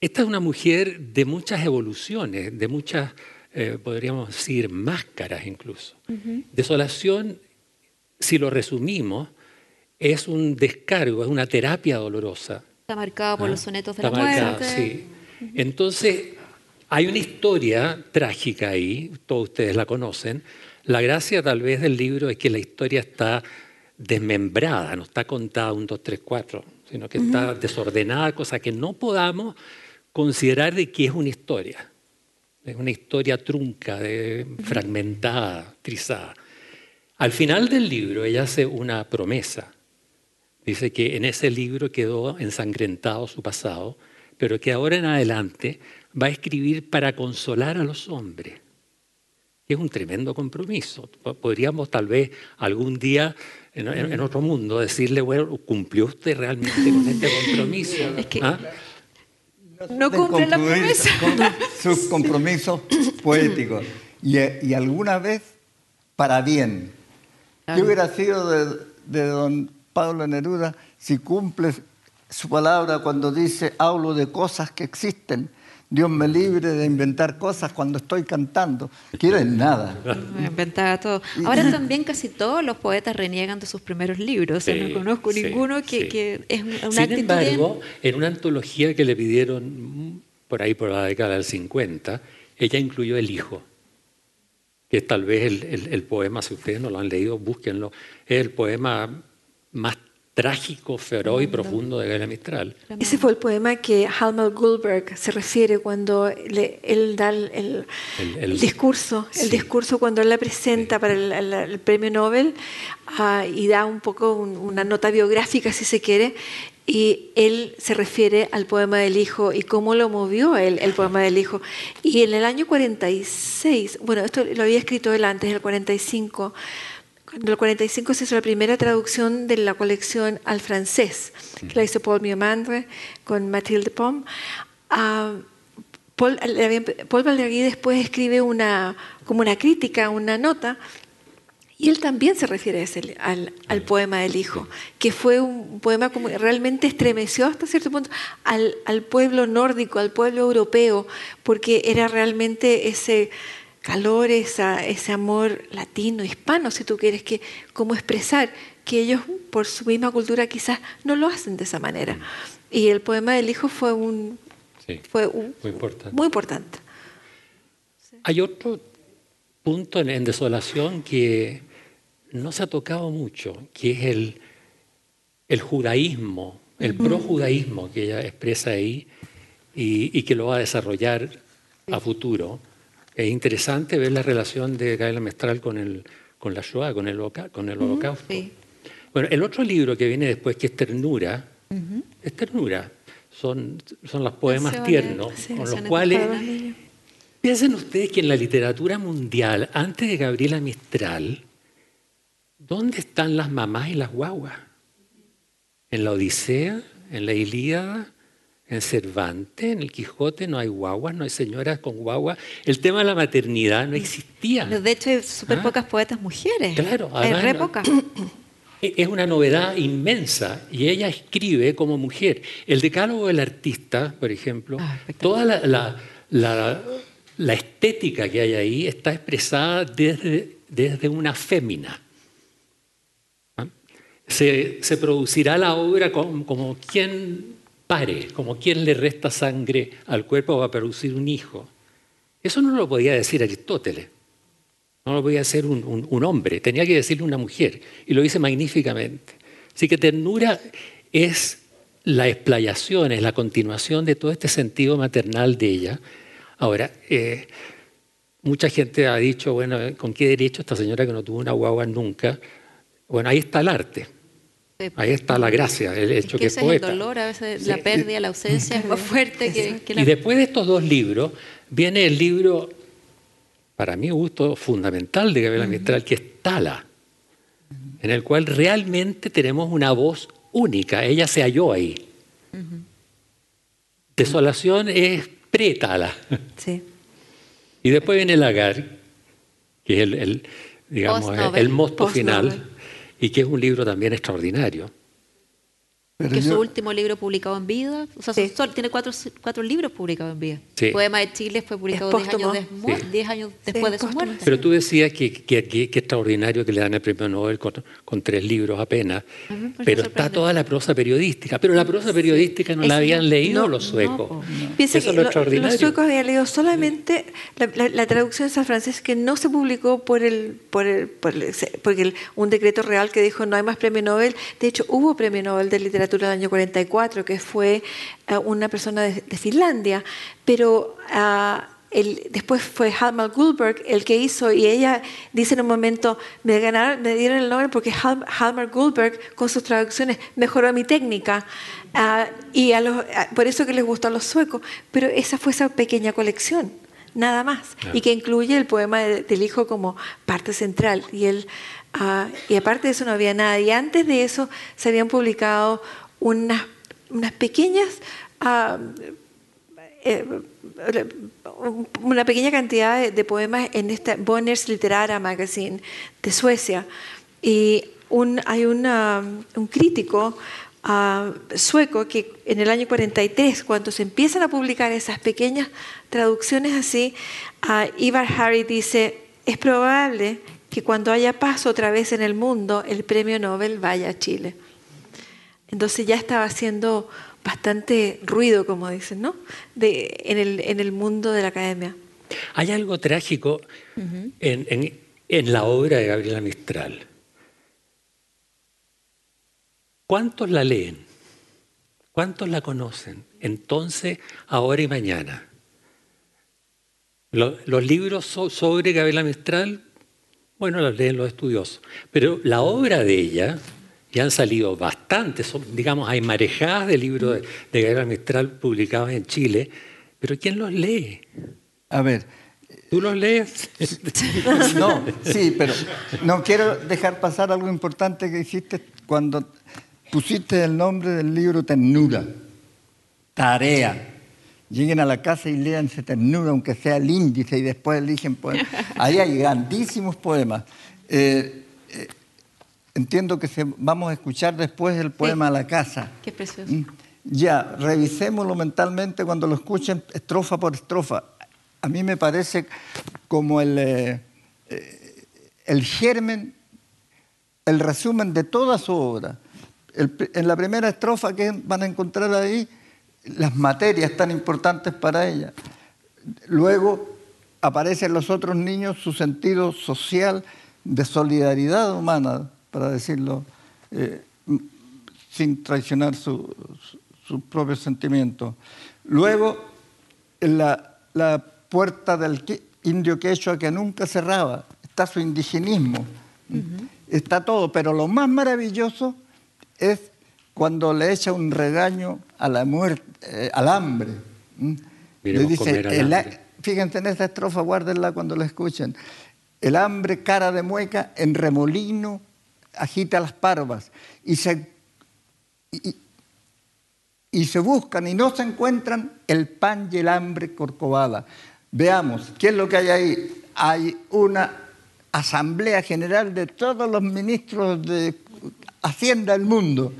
Esta es una mujer de muchas evoluciones, de muchas, eh, podríamos decir, máscaras incluso. Uh -huh. Desolación, si lo resumimos, es un descargo, es una terapia dolorosa. Está marcado por ¿Ah? los sonetos de Está la marcado, muerte. sí. Entonces, hay una historia trágica ahí, todos ustedes la conocen. La gracia tal vez del libro es que la historia está desmembrada, no está contada un, dos, tres, cuatro, sino que uh -huh. está desordenada, cosa que no podamos considerar de que es una historia. Es una historia trunca, de, uh -huh. fragmentada, trizada. Al final del libro ella hace una promesa. Dice que en ese libro quedó ensangrentado su pasado, pero que ahora en adelante va a escribir para consolar a los hombres. Es un tremendo compromiso. Podríamos tal vez algún día en, en, en otro mundo decirle, bueno, ¿cumplió usted realmente con este compromiso? Es que ¿Ah? no cumple la promesa. Con sus compromisos poéticos. Y, y, alguna vez para bien. ¿Qué hubiera sido de, de don Pablo Neruda si cumple su palabra cuando dice, hablo de cosas que existen? Dios me libre de inventar cosas cuando estoy cantando. Quieren nada. Inventaba todo. Ahora también casi todos los poetas reniegan de sus primeros libros. Sí, no conozco sí, ninguno que, sí. que, es una Sin actitud embargo, en una antología que le pidieron por ahí por la década del 50, ella incluyó El Hijo, que es tal vez el, el, el poema, si ustedes no lo han leído, búsquenlo, es el poema más trágico, feroz y profundo de Gabriela Mistral. Ese fue el poema que Halmar Goldberg se refiere cuando le, él da el, el, el discurso, sí. el discurso cuando él la presenta sí. para el, premio Nobel uh, y da un poco un, una nota biográfica, si se quiere, y él se refiere al poema del hijo y cómo lo movió él, el poema del hijo. Y en el año 46, bueno, esto lo había escrito él antes, el 45, en el 45 se hizo la primera traducción de la colección al francés, que la hizo Paul Miomandre con Mathilde Pom. Uh, Paul, Paul Valéry después escribe una, como una crítica, una nota, y él también se refiere ese, al, al, poema del hijo, que fue un poema como realmente estremeció hasta cierto punto al, al pueblo nórdico, al pueblo europeo, porque era realmente ese calor, esa, ese amor latino, hispano, si tú quieres, que cómo expresar, que ellos por su misma cultura quizás no lo hacen de esa manera. Y el poema del hijo fue un... Sí, fue un, muy importante. Muy importante. Sí. Hay otro punto en, en, Desolación que no se ha tocado mucho, que es el, el judaísmo, el mm. projudaísmo que ella expresa ahí y, y, que lo va a desarrollar sí. a futuro es interesante ver la relación de Gabriela Mestral con, el, con la Shoah, con el, con el holocausto. Sí. Bueno, el otro libro que viene después, que es Ternura, es Ternura. Son, son los poemas tiernos, con los cuales... Piensen ustedes que en la literatura mundial, antes de Gabriela Mistral, ¿dónde están las mamás y las guaguas? En la Odisea, en la Ilíada, en Cervantes, en el Quijote no hay guaguas, no hay señoras con guaguas. El tema de la maternidad no existía. De hecho, hay súper Ah. pocas poetas mujeres. Claro, hay re no- pocas. E- Es una novedad inmensa y ella escribe como mujer. El decálogo del artista, por ejemplo, Ah, toda la, la- la- la estética que hay ahí está expresada desde, desde una fémina. ¿Ah? Se, se producirá la obra como, como quien pare, como quien le resta sangre al cuerpo para producir un hijo. Eso no lo podía decir Aristóteles. No lo podía hacer un, un- hombre, tenía que decirle una mujer. Y lo dice magníficamente. Así que ternura es la explayación, es la continuación de todo este sentido maternal de ella. Ahora, eh, mucha gente ha dicho, bueno, ¿con qué derecho esta señora que no tuvo una guagua nunca? Bueno, ahí está el arte. Ahí está la gracia, el Es hecho que que es ese es el dolor, a veces la pérdida, la ausencia es más fuerte que, que la... Y después de estos dos libros, viene el libro, para mi gusto, fundamental de Gabriela Mistral, que es Tala, en el cual realmente tenemos una voz única. Ella se halló ahí. Desolación es pre-Tala. Sí. Y después viene Lagar, que es el, el, digamos, el, el mosto final, y que es un libro también extraordinario. Pero que es yo- su último libro publicado en vida. O sea, Sí. son- tiene cuatro, cuatro libros publicados en vida. Sí. Poema de Chile fue publicado Es 10 años, Sí. 10 años después de su póstumo. muerte. Pero tú decías que, que, que- que extraordinario que le dan el premio Nobel con, con tres libros apenas, pero está toda la prosa periodística. Pero la prosa periodística no la Es- habían leído no, los no, suecos. po. Piensa Eso que es lo lo- extraordinario. los suecos habían leído solamente la, la- la traducción de San Francisco que no se publicó por el, por el, por el- porque el- un decreto real que dijo no hay más premio Nobel. De hecho, hubo premio Nobel de literatura del año 44 que fue eh, una persona de, de Finlandia, pero ah, el- después fue Halmar Gullberg el que hizo y ella dice en un momento me ganaron, me dieron el Nobel porque Hal- Halmar Gullberg con sus traducciones mejoró mi técnica Ah, y a los- ah, por eso que les gustó a los suecos, pero esa fue esa pequeña colección, nada más, y que incluye el poema de- del hijo como parte central. Y, él, ah, y aparte de eso no había nada. Y antes de eso se habían publicado unas, unas pequeñas... ah, eh, una pequeña cantidad de, de poemas en esta Bonners Litterara Magazine de Suecia. Y un, hay una- un crítico ah, sueco que en el año 43, cuando se empiezan a publicar esas pequeñas traducciones así, Ivar Harry dice, es probable que cuando haya paz otra vez en el mundo, el premio Nobel vaya a Chile. Entonces ya estaba haciendo bastante ruido, como dicen, ¿no? De, en, el, en el mundo de la academia. Hay algo trágico en, en- en la obra de Gabriela Mistral. ¿Cuántos la leen? ¿Cuántos la conocen? Entonces, ahora y mañana. Lo- los libros so- sobre Gabriela Mistral, bueno, los leen los estudiosos. Pero la obra de ella, ya han salido bastantes, son, digamos, hay marejadas de libros de, de Gabriela Mistral publicados en Chile, pero ¿quién los lee? A ver, ¿Tú los lees? no, sí, pero no quiero dejar pasar algo importante que hiciste cuando pusiste el nombre del libro Ternura. Tarea. Lleguen a la casa y léanse Ternura, aunque sea el índice, y después eligen poemas. Ahí hay grandísimos poemas. Eh, eh, entiendo que se- vamos a escuchar después el poema a la casa. Qué precioso. Mm. Ya, revisémoslo mentalmente cuando lo escuchen estrofa por estrofa. A mí me parece como el, eh, el germen, el resumen de toda su obra. El en la primera estrofa que van a encontrar ahí, las materias tan importantes para ella. Luego aparecen los otros niños su sentido social de solidaridad humana, para decirlo, eh, sin traicionar su- su- propios sentimientos. Luego, la, la puerta del indio quechua que nunca cerraba, está su indigenismo. está todo, pero lo más maravilloso es cuando le echa un regaño a la muerte, eh, al hambre. Le dice, fíjense en esta estrofa, guárdenla cuando la escuchen. El hambre, cara de mueca, en remolino, agita las parvas y se, y, se buscan y no se encuentran el pan y el hambre corcovada. Veamos, ¿qué es lo que hay ahí? Hay una asamblea general de todos los ministros de Hacienda del mundo.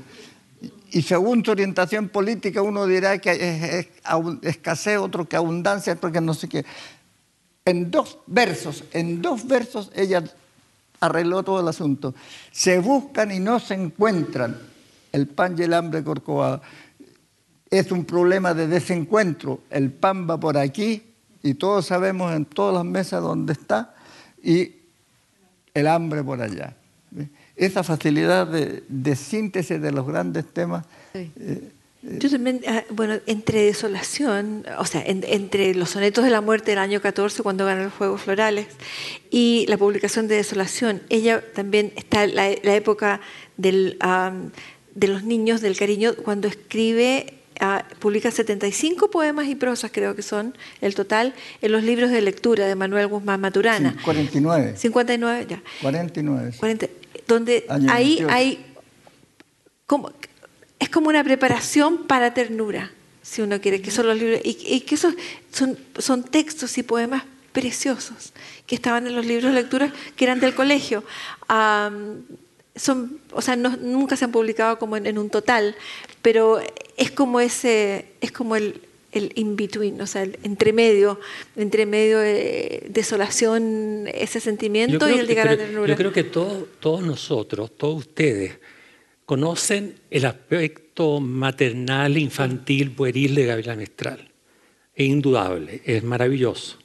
Y según su orientación política, uno dirá que es, escasez, otro que abundancia, porque no sé qué. En dos versos, en dos versos, ella arregló todo el asunto. Se buscan y no se encuentran el pan y el hambre corcovado. Es un problema de desencuentro. El pan va por aquí y todos sabemos en todas las mesas dónde está y el hambre por allá. Esa facilidad de, síntesis de los grandes temas. Eh, yo también, ah, bueno, entre Desolación, o sea, entre los sonetos de la muerte del año 14, cuando ganó los Juegos Florales, y la publicación de Desolación, ella también está la, la época del, de los niños del cariño, cuando escribe, uh, publica 75 poemas y prosas, creo que son el total, en los libros de lectura de Manuel Guzmán Maturana. 49. 59, ya. 49. 40, donde ahí hay como es como una preparación para ternura, si uno quiere, que son los libros, y, que esos son, son textos y poemas preciosos que estaban en los libros de lectura que eran del colegio. son, o sea, nunca se han publicado como en, un total, pero es como ese, es como el, el in-between, o sea, el entremedio, entremedio de desolación, ese sentimiento y el llegar a la ternura. Yo creo que todos, todos nosotros, todos ustedes, conocen el aspecto maternal, infantil, pueril de Gabriela Mistral. Es indudable, es maravilloso.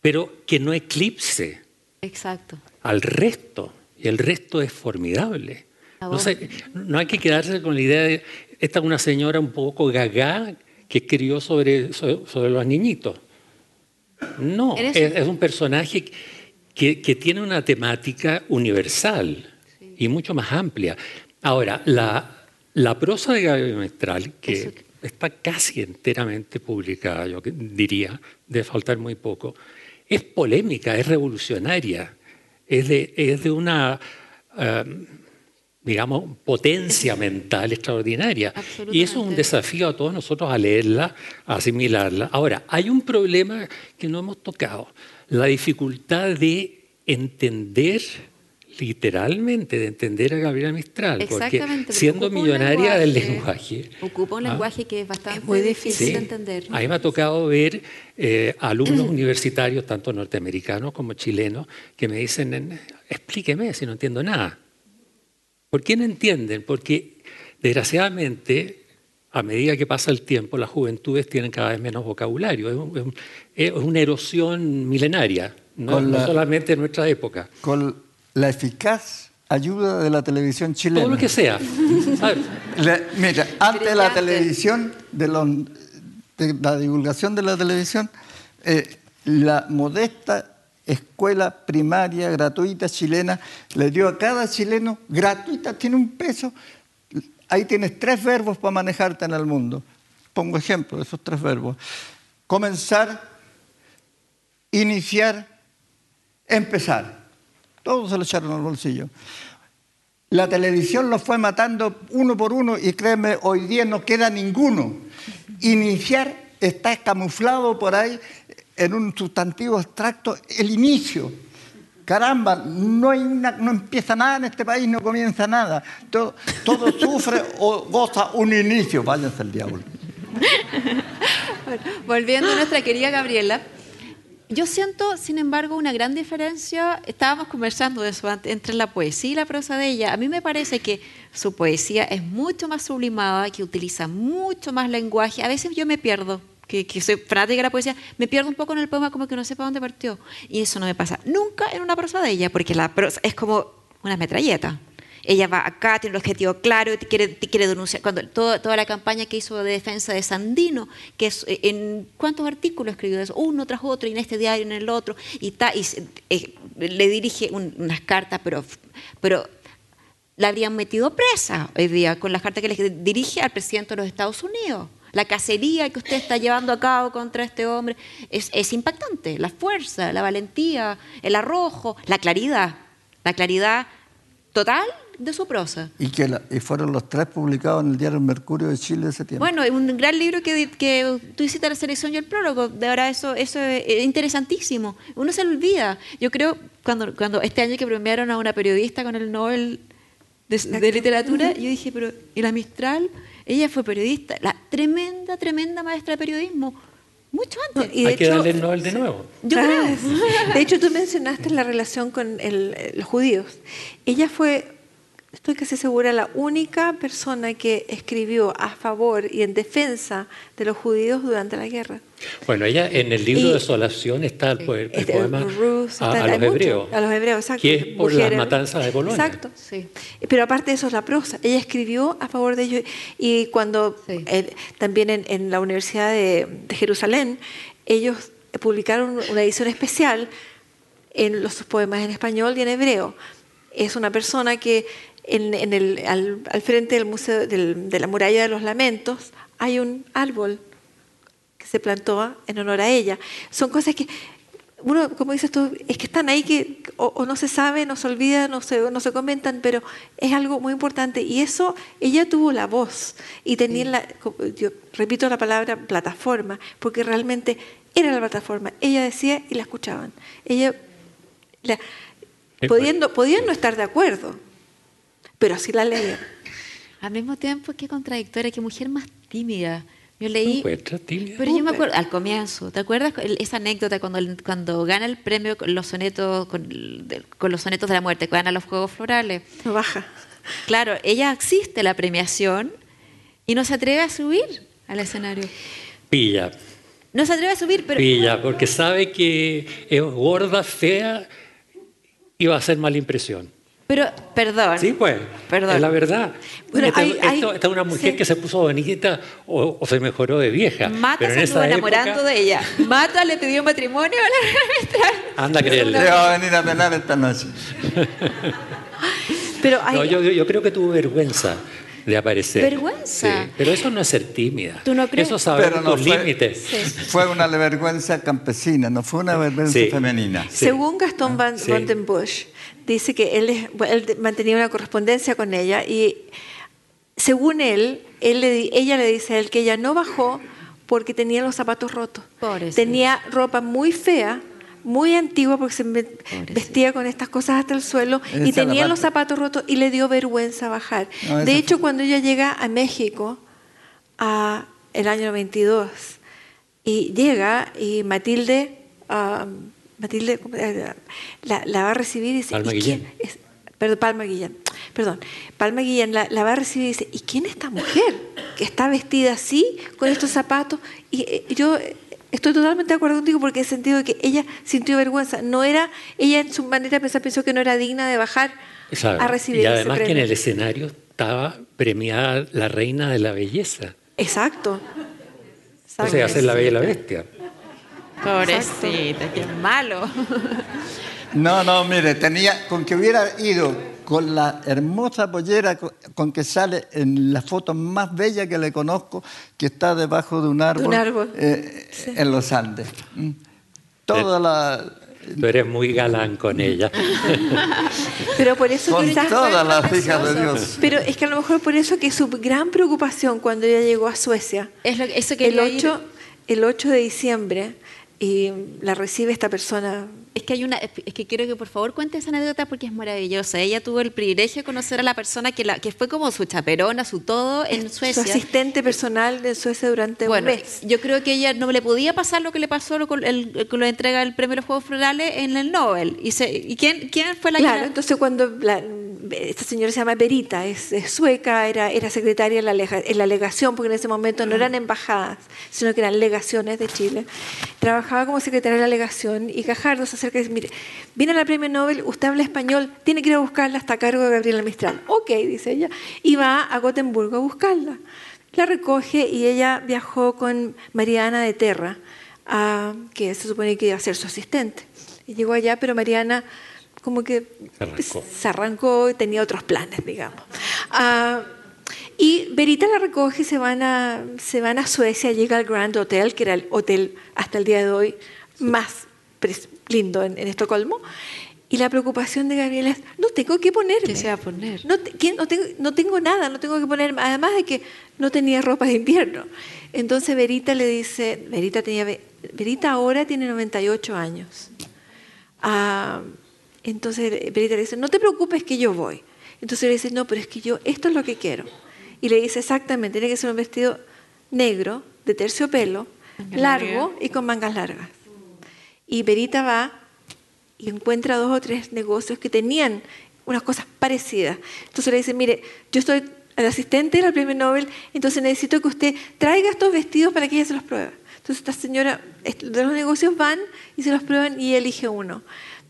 Pero que no eclipse Exacto. al resto. Y el resto es formidable. No, no hay que quedarse con la idea de, esta es una señora un poco gaga que escribió sobre, sobre, los niñitos. No, es, un personaje que, que, tiene una temática universal y mucho más amplia. Ahora, la, prosa de Gabriel Mestral, que está casi enteramente publicada, yo diría, de faltar muy poco, es polémica, es revolucionaria, es de, una, em, digamos, potencia mental extraordinaria. Y eso es un desafío a todos nosotros a leerla, a asimilarla. Ahora, hay un problema que no hemos tocado, la dificultad de entender literalmente de entender a Gabriela Mistral, porque siendo millonaria del lenguaje. Ocupa un ¿ah? lenguaje que es bastante muy difícil de entender. A mí me ha tocado ver eh, alumnos universitarios, tanto norteamericanos como chilenos, que me dicen, explíqueme si no entiendo nada. ¿Por qué no entienden? Porque desgraciadamente a medida que pasa el tiempo, las juventudes tienen cada vez menos vocabulario. Es, una erosión milenaria, no, solamente en nuestra época. Con la eficaz ayuda de la televisión chilena. Todo lo que sea. mira, antes de la televisión, de, la divulgación de la televisión, eh, la modesta escuela primaria gratuita chilena le dio a cada chileno gratuita, tiene un peso. Ahí tienes tres verbos para manejarte en el mundo. Pongo ejemplo de esos tres verbos. Comenzar, iniciar, empezar. Todos se lo echaron al bolsillo. La televisión los fue matando uno por uno y créeme, hoy día no queda ninguno. Iniciar está camuflado por ahí en un sustantivo abstracto, el inicio. Caramba, no, hay no empieza nada en este país, no comienza nada. Todo, todo sufre o goza un inicio. Váyanse al diablo. volviendo a nuestra querida Gabriela, yo siento, sin embargo, una gran diferencia. Estábamos conversando de eso entre la poesía y la prosa de ella. A mí me parece que su poesía es mucho más sublimada, que utiliza mucho más lenguaje. A veces yo me pierdo, que, soy fanática de la poesía, me pierdo un poco en el poema como que no sé para dónde partió. Y eso no me pasa nunca en una prosa de ella, porque la prosa es como una metralleta ella va acá, tiene un objetivo claro, te quiere, quiere denunciar. Cuando toda la campaña que hizo de defensa de Sandino, que es, en cuántos artículos escribió eso, uno tras otro, y en este diario, en el otro, y, ta, y eh, le dirige un- unas cartas, pero, pero la habrían metido presa hoy día con las cartas que le dirige al presidente de los Estados Unidos. La cacería que usted está llevando a cabo contra este hombre es, es impactante. La fuerza, la valentía, el arrojo, la claridad, la claridad total de su prosa. Y que la- y fueron los tres publicados en el diario Mercurio de Chile ese tiempo. Bueno, es un gran libro que, que tú hiciste la selección y el prólogo. De verdad, eso, eso es es interesantísimo. Uno se lo olvida. Yo creo, cuando, cuando este año que premiaron a una periodista con el Nobel de, de literatura, yo dije, pero ¿y la Mistral? Ella fue periodista, la tremenda, tremenda maestra de periodismo, mucho antes. Y de Hay que hecho- darle el Nobel de nuevo. Yo Ah, creo. De hecho, tú mencionaste la relación con el- los judíos. Ella fue, estoy casi segura, la única persona que escribió a favor y en defensa de los judíos durante la guerra. Bueno, ella en el libro Y- de Desolación está el, el Este, poema Ruth, a, está- a los mucho, hebreos. A los hebreos, exacto. Que es por las matanzas de Polonia. Exacto. Sí. Pero aparte de eso es la prosa. Ella escribió a favor de ellos y cuando Sí. eh, también en, en la Universidad de, de Jerusalén, ellos publicaron una edición especial en los poemas en español y en hebreo. Es una persona que en, en el, al, al frente del museo del- de la muralla de los lamentos hay un árbol que se plantó en honor a ella. Son cosas que uno, como dices tú, es que están ahí que o, o no se sabe, no se olvida, no se, no se comentan, pero es algo muy importante. Y eso, ella tuvo la voz y tenía la, yo repito la palabra plataforma, porque realmente era la plataforma. Ella decía y la escuchaban. Ella, la- pudiendo, podían no estar de acuerdo, pero sí la leían. Al mismo tiempo, qué contradictoria, qué mujer más tímida. Yo leí... ¿Encuentras, Tilia? Pero yo me acuerdo, al comienzo, ¿te acuerdas esa anécdota cuando, cuando gana el premio con los sonetos, con, el- de- con los sonetos de la muerte, que gana los Juegos Florales? No baja. Claro, ella asiste a la premiación y no se atreve a subir al escenario. Pilla, No se atreve a subir, pero... pilla, porque sabe que es gorda, fea y va a hacer mala impresión. Pero, perdón. Sí, pues. Perdón. Es la verdad. Bueno, esta, hay- hay- esto- esta es una mujer sí. que se puso bonita o, o se mejoró de vieja. Mata Pero en se esa estuvo enamorando época, de ella. Mata le pidió matrimonio a la. Anda a creerle. Le va a venir a penar esta noche. Pero hay, No, yo, yo creo que tuvo vergüenza de aparecer. ¿Vergüenza? Sí, pero eso no es ser tímida. ¿Tú no crees? Eso es saber Pero no tus fue- límites. Fue una vergüenza campesina, no fue una vergüenza Sí. femenina. Sí. Según Gastón Van, Sí. Van den Busch, dice que él, él mantenía una correspondencia con ella y según él, él le di- ella le dice a él que ella no bajó porque tenía los zapatos rotos. Pobrecita. Tenía ropa muy fea, muy antigua porque se Pobrecita. vestía con estas cosas hasta el suelo Esa y tenía los zapatos rotos y le dio vergüenza bajar. No, de hecho, fue- cuando ella llega a México, a el año 92, y llega y Matilde, Matilde ¿cómo era? la, la va a recibir y dice, Palma ¿y quién Guillén. es? Perdón, Palma Guillén. Perdón, Palma Guillén la, la va a recibir y dice, ¿y quién es esta mujer que está vestida así, con estos zapatos? Y eh, yo eh, estoy totalmente de acuerdo contigo porque he sentido de que ella sintió vergüenza. No era, ella en su manera de pensar pensó que no era digna de bajar ¿Sabe? a recibir y ese además que en el escenario estaba premiada la reina de la belleza. Exacto. O sea, hacer la bella y la bestia. Pobrecita, qué malo. No, no, mire, tenía, con que hubiera ido con la hermosa pollera co- con que sale en la foto más bella que le conozco, que está debajo de un árbol, árbol. eh, en los Andes. Mm. Toda la... Tú eres muy galán con ella. Pero por eso Con quizás- todas las hijas de Dios. Pero es que a lo mejor por eso que su gran preocupación cuando ella llegó a Suecia, Es lo, eso que el 8, el 8 de diciembre, y la recibe esta persona. Es que hay una, es que quiero que por favor cuente esa anécdota porque es maravillosa. Ella tuvo el privilegio de conocer a la persona que, la, que fue como su chaperona, su todo en Su Suecia. asistente personal de Suecia durante Bueno, un mes. yo creo que ella no le podía pasar lo que le pasó con, el, con la entrega del premio de los Juegos Florales en el Nobel. ¿Y, se, ¿y quién, quién fue la Claro, la- entonces cuando la- esta señora se llama Berita, es, es sueca, era, era secretaria en la, en la legación, porque en ese momento no eran embajadas, sino que eran legaciones de Chile. Trabajaba como secretaria de la legación y Cajardo se acerca dice, mire, viene la premio Nobel, usted habla español, tiene que ir a buscarla hasta a cargo de Gabriela Mistral. Ok, dice ella, y va a Gotemburgo a buscarla. La recoge y ella viajó con Mariana de Terra, a- que se supone que iba a ser su asistente. Y llegó allá, pero Mariana como que Se arrancó. se arrancó y tenía otros planes, digamos. Ah, y Verita la recoge y se van, a, se van a Suecia, llega al Grand Hotel, que era el hotel hasta el día de hoy más lindo en, en Estocolmo. Y la preocupación de Gabriela es, no tengo que ponerme. ¿Qué se va a poner? No, te- no tengo, no tengo nada, no tengo que poner, además de que no tenía ropa de invierno. Entonces Verita le dice, Verita, tenía, ve- Verita ahora tiene 98 años. Ah, entonces Verita le dice, no te preocupes que yo voy. Entonces le dice, no, pero es que yo, esto es lo que quiero. Y le dice exactamente, tiene que ser un vestido negro, de terciopelo, largo y con mangas largas. Y Verita va y encuentra dos o tres negocios que tenían unas cosas parecidas. Entonces le dice, mire, yo estoy el asistente del premio Nobel, entonces necesito que usted traiga estos vestidos para que ella se los pruebe. Entonces esta señora de los negocios van y se los prueban y elige uno.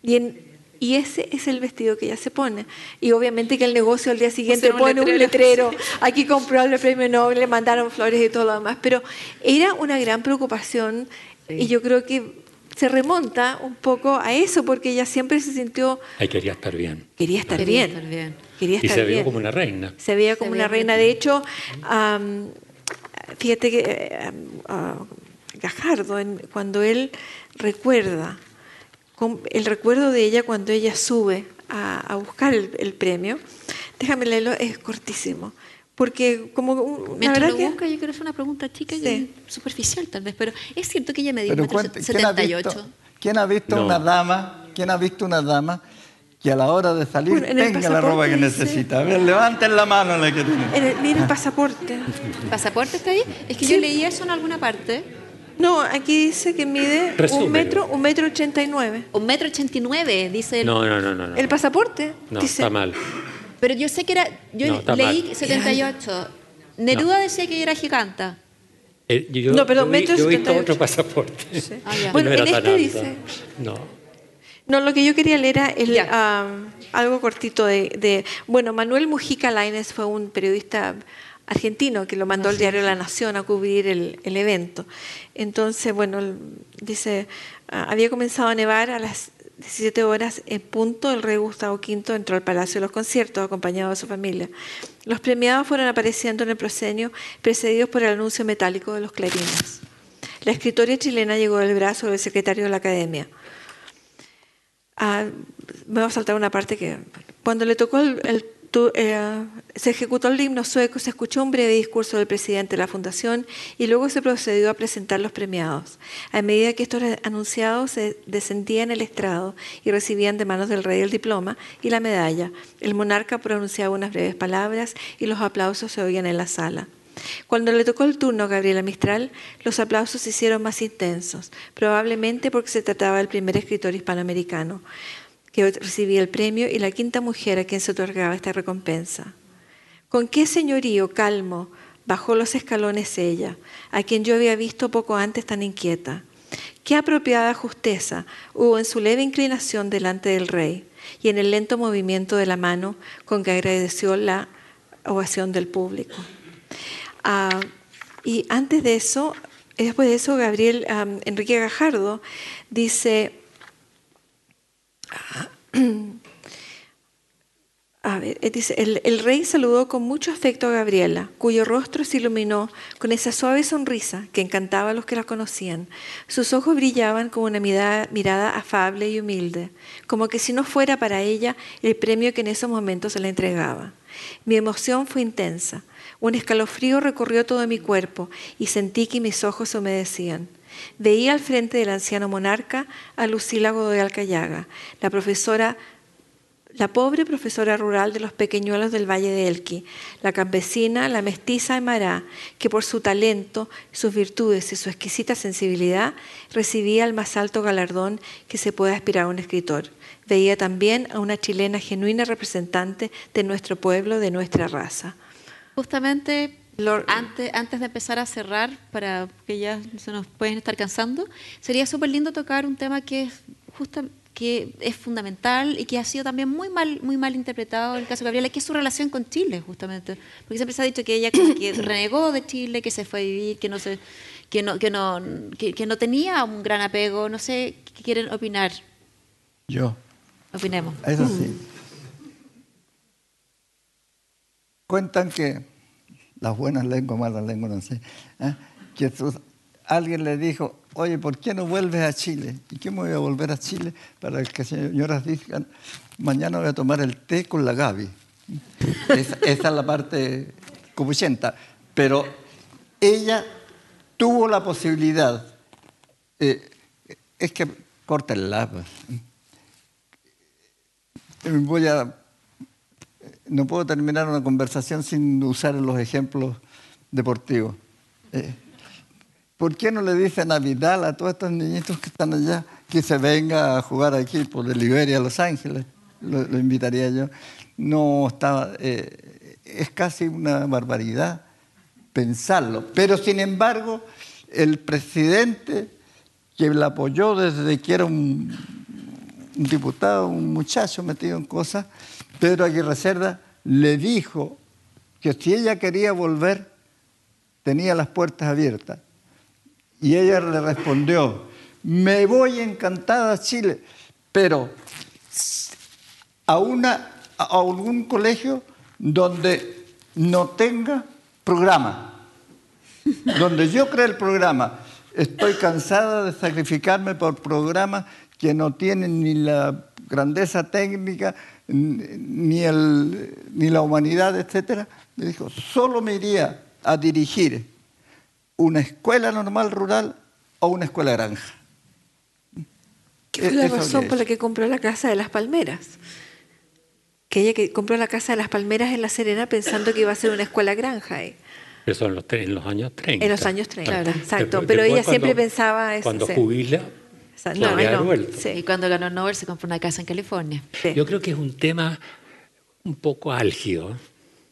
Y, en- y ese es el vestido que ella se pone. Y obviamente que el negocio al día siguiente un pone un letrero. letrero, aquí compró el premio Nobel, le mandaron flores y todo lo demás. Pero era una gran preocupación y yo creo que se remonta un poco a eso porque ella siempre se sintió, Ahí quería estar bien. quería estar Quería bien. estar bien. Quería Y se vio bien. como una reina. Se veía como Se una veía reina. De hecho, am, fíjate que eh, ah, Gajardo, en- cuando él recuerda, con- el recuerdo de ella cuando ella sube a, a buscar el, el premio, déjame leerlo, es cortísimo. Porque como un- la Mientras verdad lo que... busca, yo quiero hacer una pregunta chica Sí. que es superficial tal vez, pero es cierto que ella me dio Pero un metro cuente, ¿quién, ha 78. visto, quién ha visto No. una dama? ¿Quién ha visto una dama que a la hora de salir Bueno, tenga la ropa que necesita? A ver, levanten la mano la que tiene. en el- mira el pasaporte. ¿El pasaporte está ahí? Es que Sí. yo leí eso en alguna parte. No, aquí dice que mide Resúmelo. un metro, un metro ochenta y nueve. Un metro ochenta y nueve, dice el... No, no, no, no. no. El pasaporte No, dice... está mal. Pero yo sé que era... Yo No, leí mal. 78. Neruda decía que era giganta. Eh, yo, No, perdón, yo metro yo he visto 78. otro pasaporte. Sí. Ah, ya. Bueno, no en este alto. dice- No. No, lo que yo quería leer era el, am, algo cortito de, de- Bueno, Manuel Mujica Lainez fue un periodista argentino que lo mandó al diario La Nación a cubrir el, el evento. Entonces, bueno, dice, ah, había comenzado a nevar a las 17 horas en punto, el rey Gustavo V entró al Palacio de los Conciertos acompañado de su familia. Los premiados fueron apareciendo en el proscenio, precedidos por el anuncio metálico de los clarines. La escritora chilena llegó del brazo del secretario de la Academia. Ah, me va a saltar una parte que cuando le tocó el eh, se ejecutó el himno sueco, se escuchó un breve discurso del presidente de la fundación y luego se procedió a presentar los premiados. A medida que estos anunciados descendían el estrado y recibían de manos del rey el diploma y la medalla, el monarca pronunciaba unas breves palabras y los aplausos se oían en la sala. Cuando le tocó el turno a Gabriela Mistral, los aplausos se hicieron más intensos, probablemente porque se trataba del primer escritor hispanoamericano que recibía el premio y la quinta mujer a quien se otorgaba esta recompensa. Con qué señorío calmo bajó los escalones ella, a quien yo había visto poco antes tan inquieta. Qué apropiada justeza hubo en su leve inclinación delante del rey y en el lento movimiento de la mano con que agradeció la ovación del público. Ah, y antes de eso, después de eso, Gabriel am, Enrique Gajardo dice, eh, el rey saludó con mucho afecto a Gabriela, cuyo rostro se iluminó con esa suave sonrisa que encantaba a los que la conocían. Sus ojos brillaban con una mirada, mirada afable y humilde, como que si no fuera para ella el premio que en esos momentos se le entregaba. Mi emoción fue intensa. Un escalofrío recorrió todo mi cuerpo y sentí que mis ojos se humedecían. Veía al frente del anciano monarca a Lucila Godoy Alcayaga, la pobre profesora rural de los pequeñuelos del Valle de Elqui, la campesina, la mestiza Aymara, que por su talento, sus virtudes y su exquisita sensibilidad recibía el más alto galardón que se puede aspirar a un escritor. Veía también a una chilena genuina representante de nuestro pueblo, de nuestra raza. Justamente Lord- antes, antes de empezar a cerrar, para que ya se nos pueden estar cansando, sería súper lindo tocar un tema que es justa- que es fundamental y que ha sido también muy mal, muy mal interpretado en el caso de Gabriela, que es su relación con Chile, justamente. Porque siempre se ha dicho que ella como que renegó de Chile, que se fue a vivir, que no se, que no, que no, que, que no tenía un gran apego, no sé qué quieren opinar. Yo. Opinemos. Eso sí. Cuentan que las buenas lenguas, malas lenguas, no sé, ¿eh? que alguien le dijo, oye, ¿por qué no vuelves a Chile? ¿Y qué me voy a volver a Chile? Para que señoras digan, mañana voy a tomar el té con la Gaby. Esa, es la parte copuchenta. Pero ella tuvo la posibilidad, eh, es que córtenla, pues. Eh, voy a no puedo terminar una conversación sin usar los ejemplos deportivos. Eh, ¿Por qué no le dicen a Vidal, a todos estos niñitos que están allá, que se venga a jugar aquí por el Liberia, Los Ángeles? Lo, invitaría yo. No estaba. eh, es casi una barbaridad pensarlo. Pero sin embargo, el presidente que la apoyó desde que era un diputado, un muchacho metido en cosas, Pedro Aguirre Cerda le dijo que si ella quería volver, tenía las puertas abiertas. Y ella le respondió, me voy encantada a Chile, pero a, una, a algún colegio donde no tenga programa, donde yo cree el programa. Estoy cansada de sacrificarme por programas que no tienen ni la grandeza técnica, ni, el, ni la humanidad, etc. Me dijo, solo me iría a dirigir una escuela normal rural o una escuela granja. ¿Qué fue la Eso razón por la que compró la casa de las palmeras? Que ella que compró la casa de las palmeras en La Serena pensando que iba a ser una escuela granja ahí. Eso en los, en los años 30. En los años 30, Claro. exacto. Después- Pero ella siempre pensaba eso, Cuando jubila, sea, se no, no, sí. Y cuando ganó Nobel se compró una casa en California. Sí. Yo creo que es un tema un poco álgido.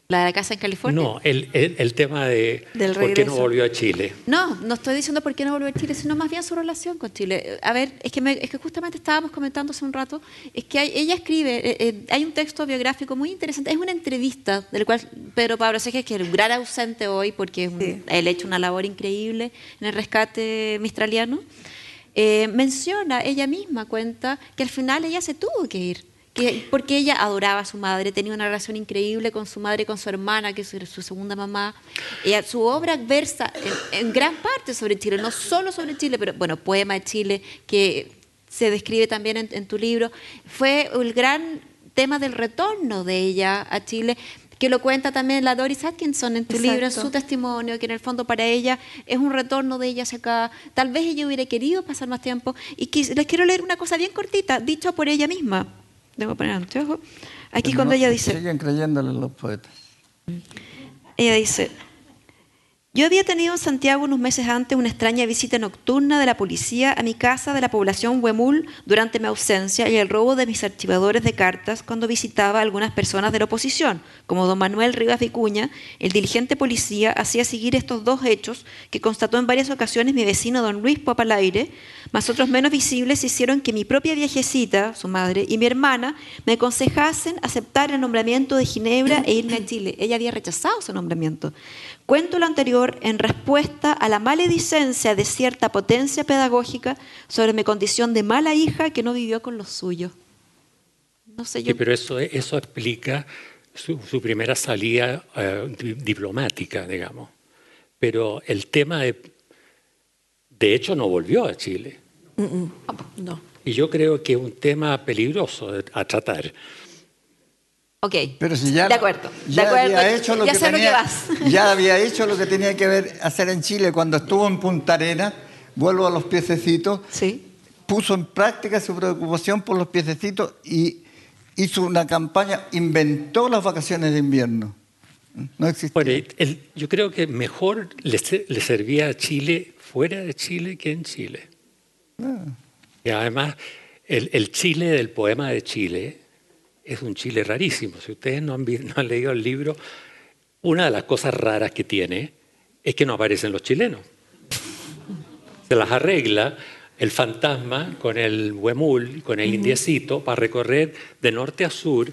¿La de la casa en California? No, el, el- el tema de Del por qué no volvió a Chile. No, no estoy diciendo por qué no volvió a Chile, sino más bien su relación con Chile. A ver, es que, me- es que justamente estábamos comentando hace un rato, es que hay- ella escribe, eh, eh, hay un texto biográfico muy interesante, es una entrevista del cual Pedro Pablo Seges, que es un gran ausente hoy porque es un- Sí. él ha hecho una labor increíble en el rescate mistraliano, eh, menciona, ella misma cuenta que al final ella se tuvo que ir. Que, porque ella adoraba a su madre, tenía una relación increíble con su madre con su hermana, que es su, segunda mamá. Ella, su obra versa en, gran parte sobre Chile, no solo sobre Chile, pero bueno, Poema de Chile, que se describe también en tu libro, fue el gran tema del retorno de ella a Chile, que lo cuenta también la Doris Atkinson en tu Exacto. libro, en su testimonio, que en el fondo para ella es un retorno de ella hacia acá. Tal vez ella hubiera querido pasar más tiempo. Y quis- les quiero leer una cosa bien cortita, dicha por ella misma. Debo poner anteojo. Aquí Pero cuando no- ella dice... Siguen creyéndole los poetas. Ella dice, yo había tenido en Santiago unos meses antes una extraña visita nocturna de la policía a mi casa de la población Huemul durante mi ausencia y el robo de mis archivadores de cartas cuando visitaba a algunas personas de la oposición, como don Manuel Rivas Vicuña, el dirigente policía hacía seguir estos dos hechos que constató en varias ocasiones mi vecino don Luis Popalaire, más otros menos visibles hicieron que mi propia viejecita, su madre, y mi hermana me aconsejasen aceptar el nombramiento de Ginebra e irme a Chile. Ella había rechazado su nombramiento. Cuento lo anterior en respuesta a la maledicencia de cierta potencia pedagógica sobre mi condición de mala hija que no vivió con los suyos. No sé, yo... Sí, pero eso, eso explica su, su primera salida eh, di- diplomática, digamos. Pero el tema de... De hecho, no volvió a Chile. No. Y yo creo que es un tema peligroso a tratar. Ok, Pero si ya, de acuerdo, ya de acuerdo, había hecho lo ya que sé tenía, lo que vas. ya había hecho lo que tenía que ver, hacer en Chile cuando estuvo en Punta Arena, vuelvo a los piececitos, Sí. puso en práctica su preocupación por los piececitos y hizo una campaña, inventó las vacaciones de invierno. No existía. Bueno, el- yo creo que mejor le, le servía a Chile fuera de Chile que en Chile. Y además, el, el Chile del poema de Chile es un Chile rarísimo. Si ustedes no han, vi- no han leído el libro, una de las cosas raras que tiene es que no aparecen los chilenos. Se las arregla el fantasma con el huemul, con el indiecito, para recorrer de norte a sur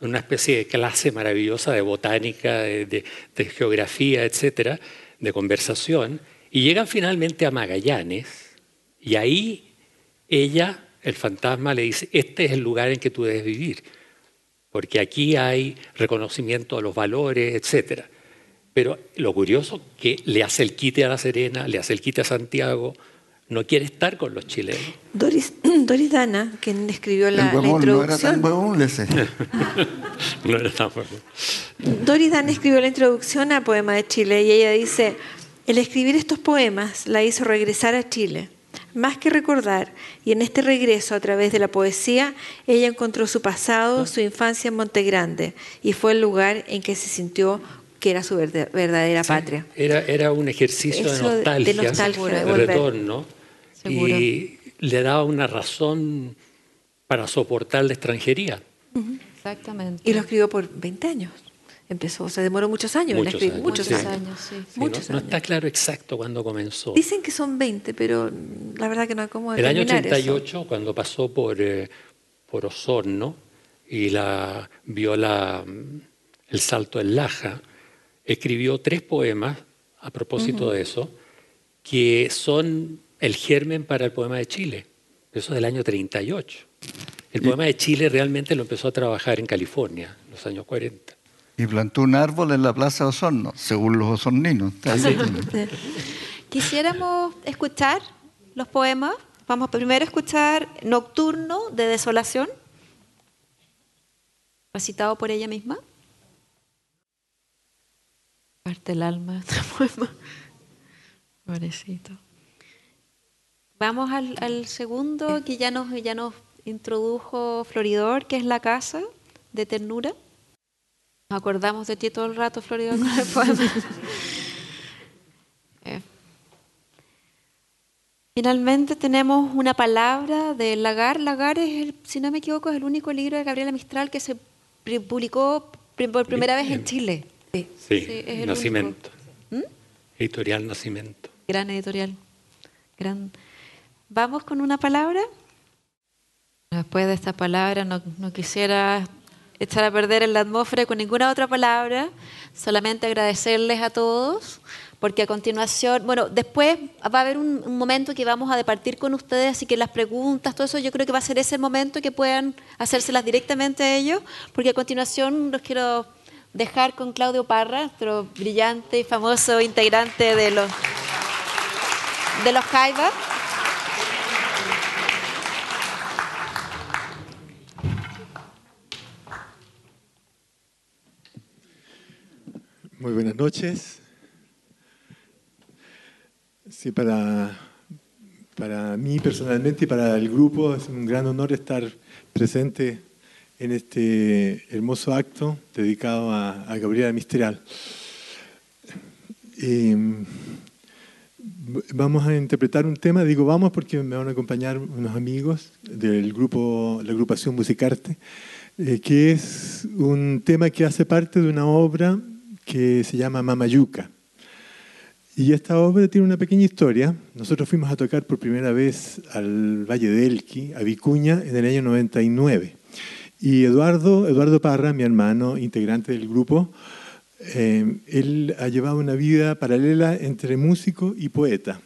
una especie de clase maravillosa de botánica, de, de- de geografía, etcétera, de conversación, y llegan finalmente a Magallanes, y ahí ella el fantasma le dice, este es el lugar en que tú debes vivir, porque aquí hay reconocimiento de los valores, etc. Pero lo curioso que le hace el quite a La Serena, le hace el quite a Santiago, no quiere estar con los chilenos. Doris, Doris Dana, quien escribió la, la introducción. No era tan huevón, sé. no era tan huevón. Doris Dana escribió la introducción al poema de Chile y ella dice, el escribir estos poemas la hizo regresar a Chile. Más que recordar, y en este regreso a través de la poesía, ella encontró su pasado, su infancia en Montegrande, y fue el lugar en que se sintió que era su verdadera patria. Era, era un ejercicio de nostalgia, de, nostalgia, de, retorno, y le daba una razón para soportar la extranjería. Exactamente. Y lo escribió por 20 años. Empezó, se demoró muchos años muchos en escribir. Muchos años, sí. muchos no, años. está claro exacto cuándo comenzó. Dicen que son 20, pero la verdad que no hay cómo El año determinar 38, eso. cuando pasó por, eh, por Osorno y la, vio la, el salto en Laja, escribió tres poemas a propósito de eso, que son el germen para el poema de Chile. Eso es del año 38. El poema de Chile realmente lo empezó a trabajar en California, en los años 40. Y plantó un árbol en la Plaza Osorno, según los osorninos. Quisiéramos escuchar los poemas. Vamos primero a escuchar Nocturno de Desolación, recitado por ella misma. Parte el alma de este poema. Pobrecito. Vamos al, al, segundo que ya nos, ya nos introdujo Floridor, que es La Casa de Ternura. Nos acordamos de ti todo el rato, Floridor, con el poema. eh. Finalmente tenemos una palabra de Lagar. Lagar es, el, si no me equivoco, es el único libro de Gabriela Mistral que se publicó por primera vez en Chile. Sí, sí, sí Nacimiento. ¿Mm? Editorial Nacimiento. Gran editorial. Gran. Vamos con una palabra. Después de esta palabra no, no quisiera echar a perder en la atmósfera con ninguna otra palabra, solamente agradecerles a todos, porque a continuación, bueno, después va a haber un, momento que vamos a departir con ustedes, así que las preguntas, todo eso, yo creo que va a ser ese momento que puedan hacérselas directamente a ellos, porque a continuación los quiero dejar con Claudio Parra, nuestro brillante y famoso integrante de los, de los Jaiba. Muy buenas noches. Sí, para, para mí personalmente y para el grupo es un gran honor estar presente en este hermoso acto dedicado a, Gabriela Mistral. Y vamos a interpretar un tema, digo vamos porque me van a acompañar unos amigos del grupo, la agrupación Musicarte, eh, que es un tema que hace parte de una obra que se llama Mamayuca. Y esta obra tiene una pequeña historia. Nosotros fuimos a tocar por primera vez al Valle de Elqui, a Vicuña, en el año 99. Y Eduardo, Eduardo Parra, mi hermano, integrante del grupo, eh, él ha llevado una vida paralela entre músico y poeta.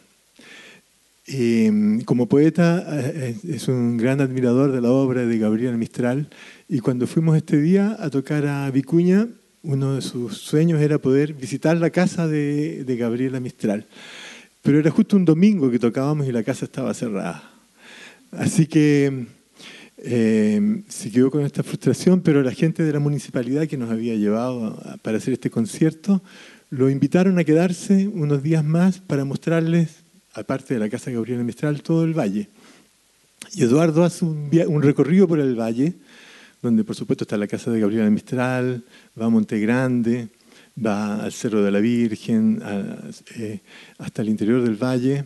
Eh, como poeta eh, es un gran admirador de la obra de Gabriel Mistral y cuando fuimos este día a tocar a Vicuña, uno de sus sueños era poder visitar la casa de, de, Gabriela Mistral. Pero era justo un domingo que tocábamos y la casa estaba cerrada. Así que eh, se quedó con esta frustración, pero la gente de la municipalidad que nos había llevado para hacer este concierto lo invitaron a quedarse unos días más para mostrarles, aparte de la casa de Gabriela Mistral, todo el valle. Y Eduardo hace un recorrido por el valle donde por supuesto está la casa de Gabriela Mistral, va a Monte Grande, va al Cerro de la Virgen, eh, hasta el interior del valle,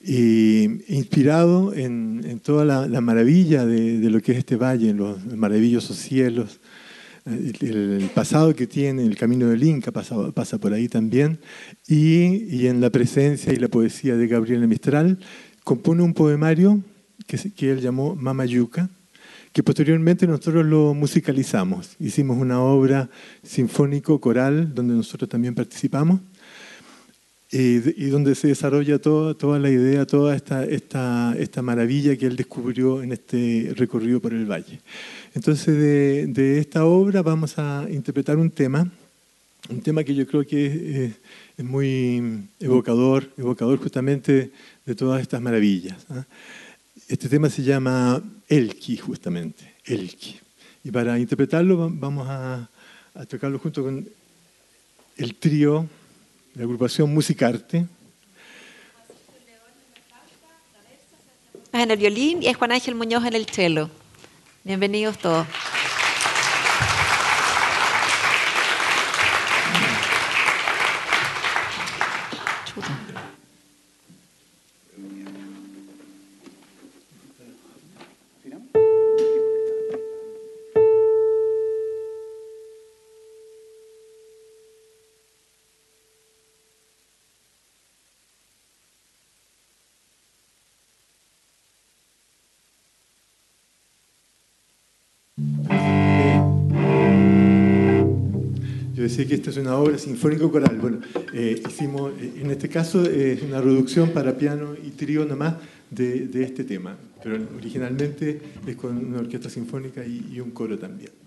y inspirado en, toda la, la maravilla de, lo que es este valle, en los maravillosos cielos, el, el pasado que tiene, el camino del Inca pasa, por ahí también, y, y, en la presencia y la poesía de Gabriela Mistral, compone un poemario que, que él llamó Mamayuca, que posteriormente nosotros lo musicalizamos. Hicimos una obra sinfónico-coral donde nosotros también participamos. y donde se desarrolla toda, la idea, toda esta, esta, esta, maravilla que él descubrió en este recorrido por el valle. Entonces, de, esta obra vamos a interpretar un tema, un tema que yo creo que es, es muy evocador, evocador justamente de todas estas maravillas. ¿ah? Este tema se llama Elki, justamente, Elki. Y para interpretarlo vamos a, tocarlo junto con el trío la agrupación Musicarte. En el violín y es Juan Ángel Muñoz en el cello. Bienvenidos todos. Decía que esta es una obra sinfónico-coral. Bueno, eh, hicimos, eh, en este caso, es una reducción para piano y trío nomás de, este tema, pero originalmente es con una orquesta sinfónica y un coro también.